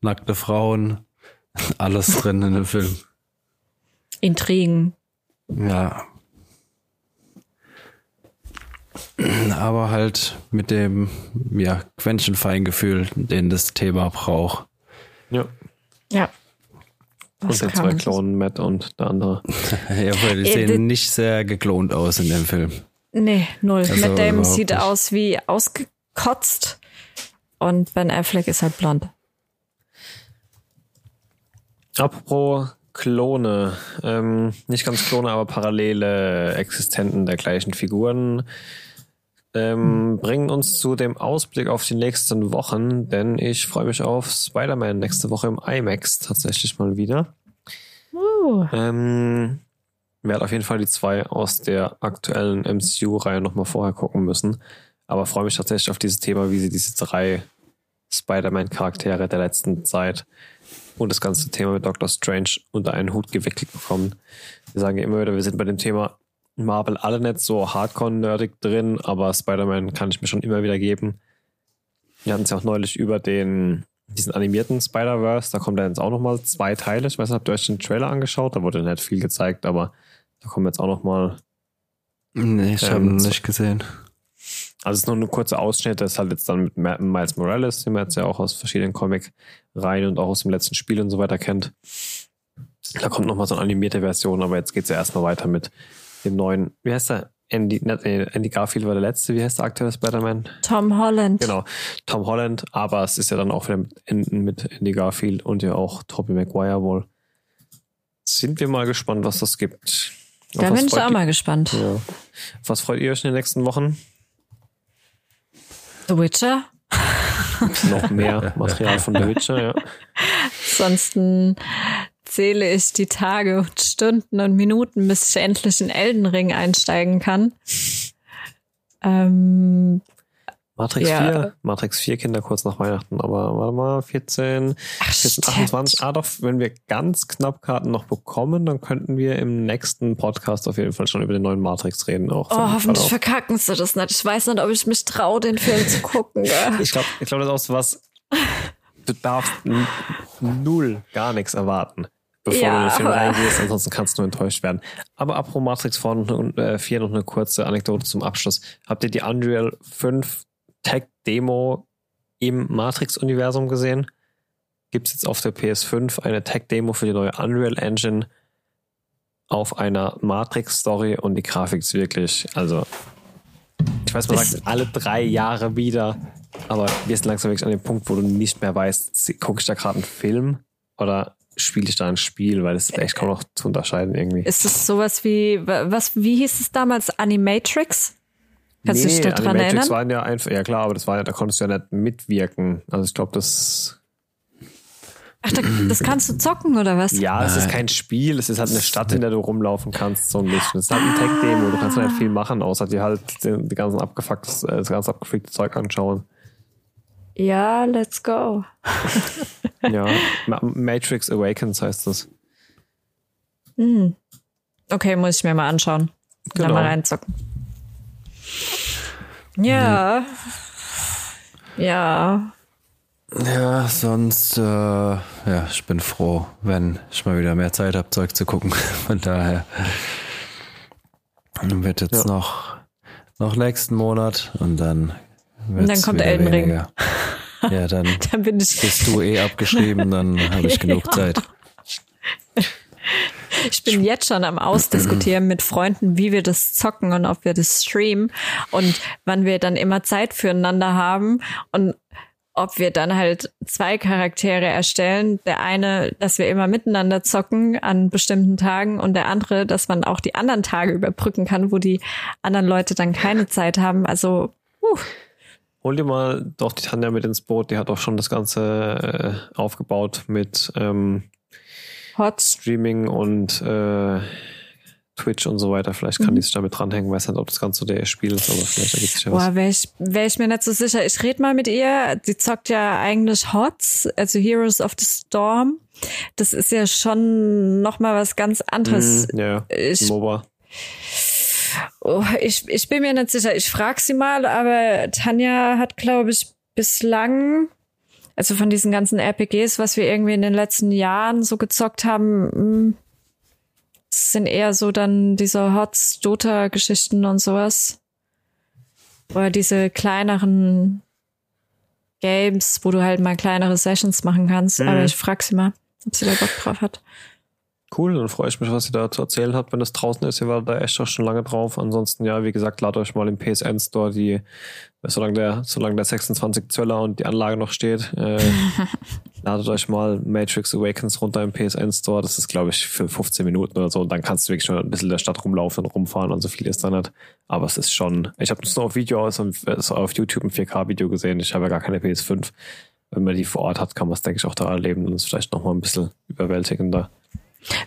nackte Frauen, alles drin in dem Film. Intrigen. Ja, aber halt mit dem ja, Quäntchenfeingefühl, den das Thema braucht. Ja. Ja. und den zwei Klonen, Matt und der andere. ja, weil die äh, sehen nicht sehr geklont aus in dem Film. Nee, null. Also Matt Damon sieht nicht. aus wie ausgekotzt und Ben Affleck ist halt blond. Apropos Klone, ähm, nicht ganz Klone, aber parallele Existenten der gleichen Figuren ähm, bringen uns zu dem Ausblick auf die nächsten Wochen, denn ich freue mich auf Spider-Man nächste Woche im IMAX tatsächlich mal wieder. Uh. Ähm, werde auf jeden Fall die zwei aus der aktuellen MCU-Reihe nochmal vorher gucken müssen. Aber freue mich tatsächlich auf dieses Thema, wie sie diese drei Spider-Man-Charaktere der letzten Zeit und das ganze Thema mit Doctor Strange unter einen Hut gewickelt bekommen. Wir sagen ja immer wieder, wir sind bei dem Thema Marvel alle nicht so hardcore-nerdig drin, aber Spider-Man kann ich mir schon immer wieder geben. Wir hatten es ja auch neulich über den, diesen animierten Spider-Verse, da kommt ja jetzt auch nochmal zwei Teile. Ich weiß nicht, habt ihr euch den Trailer angeschaut? Da wurde nicht viel gezeigt, aber da kommen jetzt auch nochmal. Nee, ich ähm, habe ihn nicht gesehen. Also es ist nur ein kurzer Ausschnitt, das ist halt jetzt dann mit Miles Morales, den man jetzt ja auch aus verschiedenen Comic-Reihen und auch aus dem letzten Spiel und so weiter kennt. Da kommt nochmal so eine animierte Version, aber jetzt geht's ja erstmal weiter mit dem neuen, wie heißt der? Andy, Andy Garfield war der letzte, wie heißt der aktuelle Spider-Man? Tom Holland. Genau, Tom Holland, aber es ist ja dann auch wieder mit, mit Andy Garfield und ja auch Tobey Maguire wohl. Sind wir mal gespannt, was das gibt. Da bin ich auch mal gespannt. Ja. Was freut ihr euch in den nächsten Wochen? The Witcher? Noch mehr Material von The Witcher, ja. Ansonsten zähle ich die Tage und Stunden und Minuten, bis ich endlich in Elden Ring einsteigen kann. Ähm, Matrix ja. 4, Matrix 4 Kinder kurz nach Weihnachten, aber warte mal, 14, Ach, 14 28. Ah, doch, wenn wir ganz knapp Karten noch bekommen, dann könnten wir im nächsten Podcast auf jeden Fall schon über den neuen Matrix reden. Auch oh, hoffentlich verkacken sie das nicht. Ich weiß nicht, ob ich mich traue, den Film zu gucken. Ich glaube, ich glaub, das ist auch so was, du darfst null gar nichts erwarten bevor ja, du in den Film reingehst, ansonsten kannst du nur enttäuscht werden. Aber apropos Matrix 4 noch, äh, 4 noch eine kurze Anekdote zum Abschluss. Habt ihr die Unreal 5 Tech-Demo im Matrix-Universum gesehen? Gibt es jetzt auf der PS5 eine Tech-Demo für die neue Unreal Engine auf einer Matrix-Story und die Grafik ist wirklich, also ich weiß, man sagt alle drei Jahre wieder, aber wir sind langsam wirklich an dem Punkt, wo du nicht mehr weißt, gucke ich da gerade einen Film oder spiele ich da ein Spiel, weil es ist echt kaum noch zu unterscheiden irgendwie. Ist es sowas wie, was, wie hieß es damals? Animatrix? Kannst nee, du dich daran Animatrix erinnern? waren ja einfach, ja klar, aber das war ja, da konntest du ja nicht mitwirken. Also ich glaube, das. Ach, da, das kannst du zocken oder was? Ja, es ist kein Spiel, es ist halt eine Stadt, in der du rumlaufen kannst, so ein bisschen. Es ist halt ein Tech-Demo, du kannst nicht viel machen, außer dir halt die, ganzen abgefucktes, äh, das ganze abgefickte Zeug anschauen. Ja, let's go. ja, Matrix Awakens heißt das. Hm. Okay, muss ich mir mal anschauen. Genau. Dann mal reinzocken. Ja. Ja. Ja, sonst, äh, ja, ich bin froh, wenn ich mal wieder mehr Zeit habe, Zeug zu gucken. Von daher wird jetzt ja. noch, noch nächsten Monat und dann und dann kommt Elden Ring. Ja, dann, dann bin ich bist du eh abgeschrieben, dann habe ich genug ja. Zeit. Ich bin jetzt schon am Ausdiskutieren mit Freunden, wie wir das zocken und ob wir das streamen und wann wir dann immer Zeit füreinander haben und ob wir dann halt zwei Charaktere erstellen. Der eine, dass wir immer miteinander zocken an bestimmten Tagen und der andere, dass man auch die anderen Tage überbrücken kann, wo die anderen Leute dann keine Zeit haben. Also, uh. Hol dir mal doch die Tanja mit ins Boot, die hat auch schon das Ganze äh, aufgebaut mit ähm, Hot Streaming und äh, Twitch und so weiter. Vielleicht kann mhm. die sich damit dranhängen, weiß nicht, ob das Ganze der Spiel ist, aber vielleicht ergibt sich ja was. Boah, wäre ich, wär ich mir nicht so sicher. Ich rede mal mit ihr. Die zockt ja eigentlich HOTS, also Heroes of the Storm. Das ist ja schon nochmal was ganz anderes. Mhm, ja, ich, MOBA. Oh, ich, ich bin mir nicht sicher. Ich frage sie mal, aber Tanja hat, glaube ich, bislang, also von diesen ganzen RPGs, was wir irgendwie in den letzten Jahren so gezockt haben, hm, sind eher so dann diese Hots, Dota-Geschichten und sowas. Oder diese kleineren Games, wo du halt mal kleinere Sessions machen kannst. Mhm. Aber ich frag sie mal, ob sie da Bock drauf hat. Cool, dann freue ich mich, was ihr da zu erzählen habt, wenn es draußen ist. Ihr war da echt auch schon lange drauf. Ansonsten, ja, wie gesagt, ladet euch mal im PSN Store die, solange der, solange der 26 Zöller und die Anlage noch steht, äh, ladet euch mal Matrix Awakens runter im PSN Store. Das ist, glaube ich, für 15 Minuten oder so. Und dann kannst du wirklich schon ein bisschen in der Stadt rumlaufen und rumfahren und so viel ist da nicht. Aber es ist schon, ich habe es nur auf Video aus und auf YouTube ein 4K-Video gesehen. Ich habe ja gar keine PS5. Wenn man die vor Ort hat, kann man es, denke ich, auch da erleben. Und ist vielleicht nochmal ein bisschen überwältigender.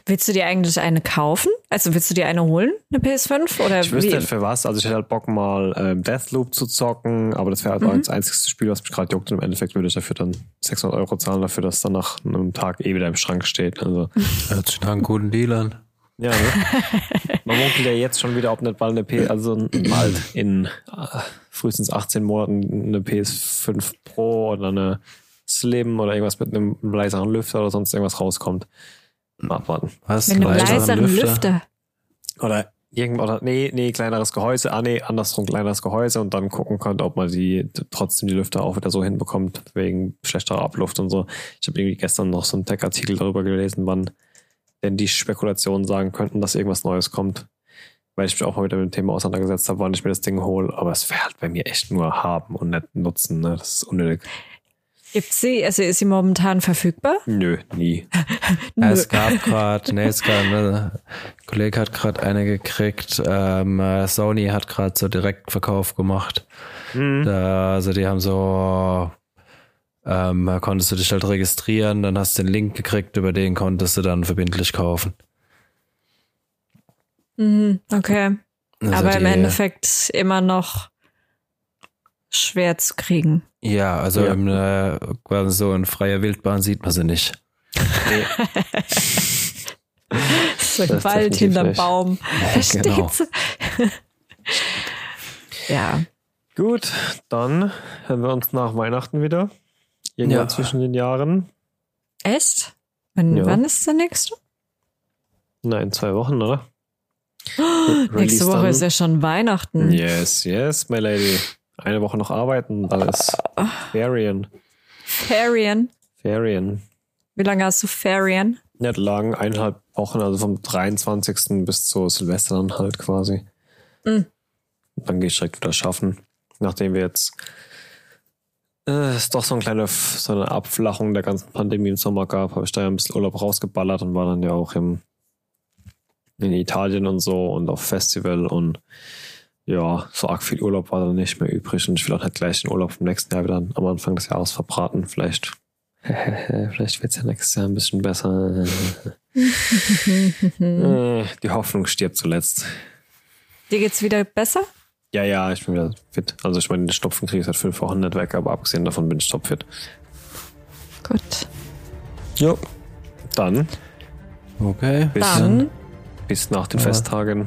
Willst du dir eigentlich eine kaufen? Also willst du dir eine holen, eine PS5? Oder Ich wüsste wie? nicht für was. Also ich hätte halt Bock mal ähm, Deathloop zu zocken, aber das wäre halt Mhm. auch das einzige Spiel, was mich gerade juckt. Und im Endeffekt würde ich dafür dann 600 Euro zahlen, dafür, dass dann nach einem Tag eh wieder im Schrank steht. Also Hört sich nach einem guten Deal an. ja, ne? Man munkelt ja jetzt schon wieder, ob nicht bald eine P, also bald in äh, frühestens 18 Monaten eine PS5 Pro oder eine Slim oder irgendwas mit einem leiseren Lüfter oder sonst irgendwas rauskommt. Mal abwarten. Was? Mit einem Leiseren leiseren Lüfter. Oder irgend oder nee, nee, kleineres Gehäuse, ah nee, andersrum kleineres Gehäuse und dann gucken könnte, ob man die trotzdem die Lüfter auch wieder so hinbekommt, wegen schlechterer Abluft und so. Ich habe irgendwie gestern noch so einen Tech-Artikel darüber gelesen, wann denn die Spekulationen sagen könnten, dass irgendwas Neues kommt. Weil ich mich auch mal wieder mit dem Thema auseinandergesetzt habe, wann ich mir das Ding hole. Aber es wäre halt bei mir echt nur haben und nicht nutzen. Ne? Das ist unnötig. Gibt sie, also ist sie momentan verfügbar? Nö, nie. Ja, es gab gerade, nee, es gab, ne, ein Kollege hat gerade eine gekriegt, ähm, äh, Sony hat gerade so Direktverkauf gemacht. Da, also die haben so, ähm, da konntest du dich halt registrieren, dann hast du den Link gekriegt, über den konntest du dann verbindlich kaufen. Mhm, okay. Also Aber im Endeffekt immer noch schwer zu kriegen. Ja, also Ja. Im, äh, quasi so in freier Wildbahn sieht man sie nicht. Nee. So ein Wald hinterm nicht. Baum. Da genau. steht sie. ja. Gut, dann hören wir uns nach Weihnachten wieder. Irgendwann Ja. zwischen den Jahren. Echt? Wann, Ja. wann ist der nächste? Na, in zwei Wochen, oder? Nächste Woche dann. ist ja schon Weihnachten. Yes, yes, my lady. Eine Woche noch arbeiten, dann ist Ferien. Ferien. Ferien. Wie lange hast du Ferien? Nicht lang, eineinhalb Wochen, also vom 23. bis zu Silvester dann halt quasi. Mhm. Und dann gehe ich direkt wieder schaffen. Nachdem wir jetzt äh, es doch so eine kleine so eine Abflachung der ganzen Pandemie im Sommer gab, habe ich da ja ein bisschen Urlaub rausgeballert und war dann ja auch im, in Italien und so und auf Festival und ja, so arg viel Urlaub war dann nicht mehr übrig und ich will auch nicht gleich den Urlaub vom nächsten Jahr wieder am Anfang des Jahres verbraten. Vielleicht, vielleicht wird's ja nächstes Jahr ein bisschen besser. Äh, Die Hoffnung stirbt zuletzt. Dir geht's wieder besser? Ja, ja, ich bin wieder fit. Also ich meine, den Stopfen kriege ich seit fünf Wochen nicht weg, aber abgesehen davon bin ich topfit. Gut. Jo. Dann Okay. bis, Dann, bis nach den Ja. Festtagen.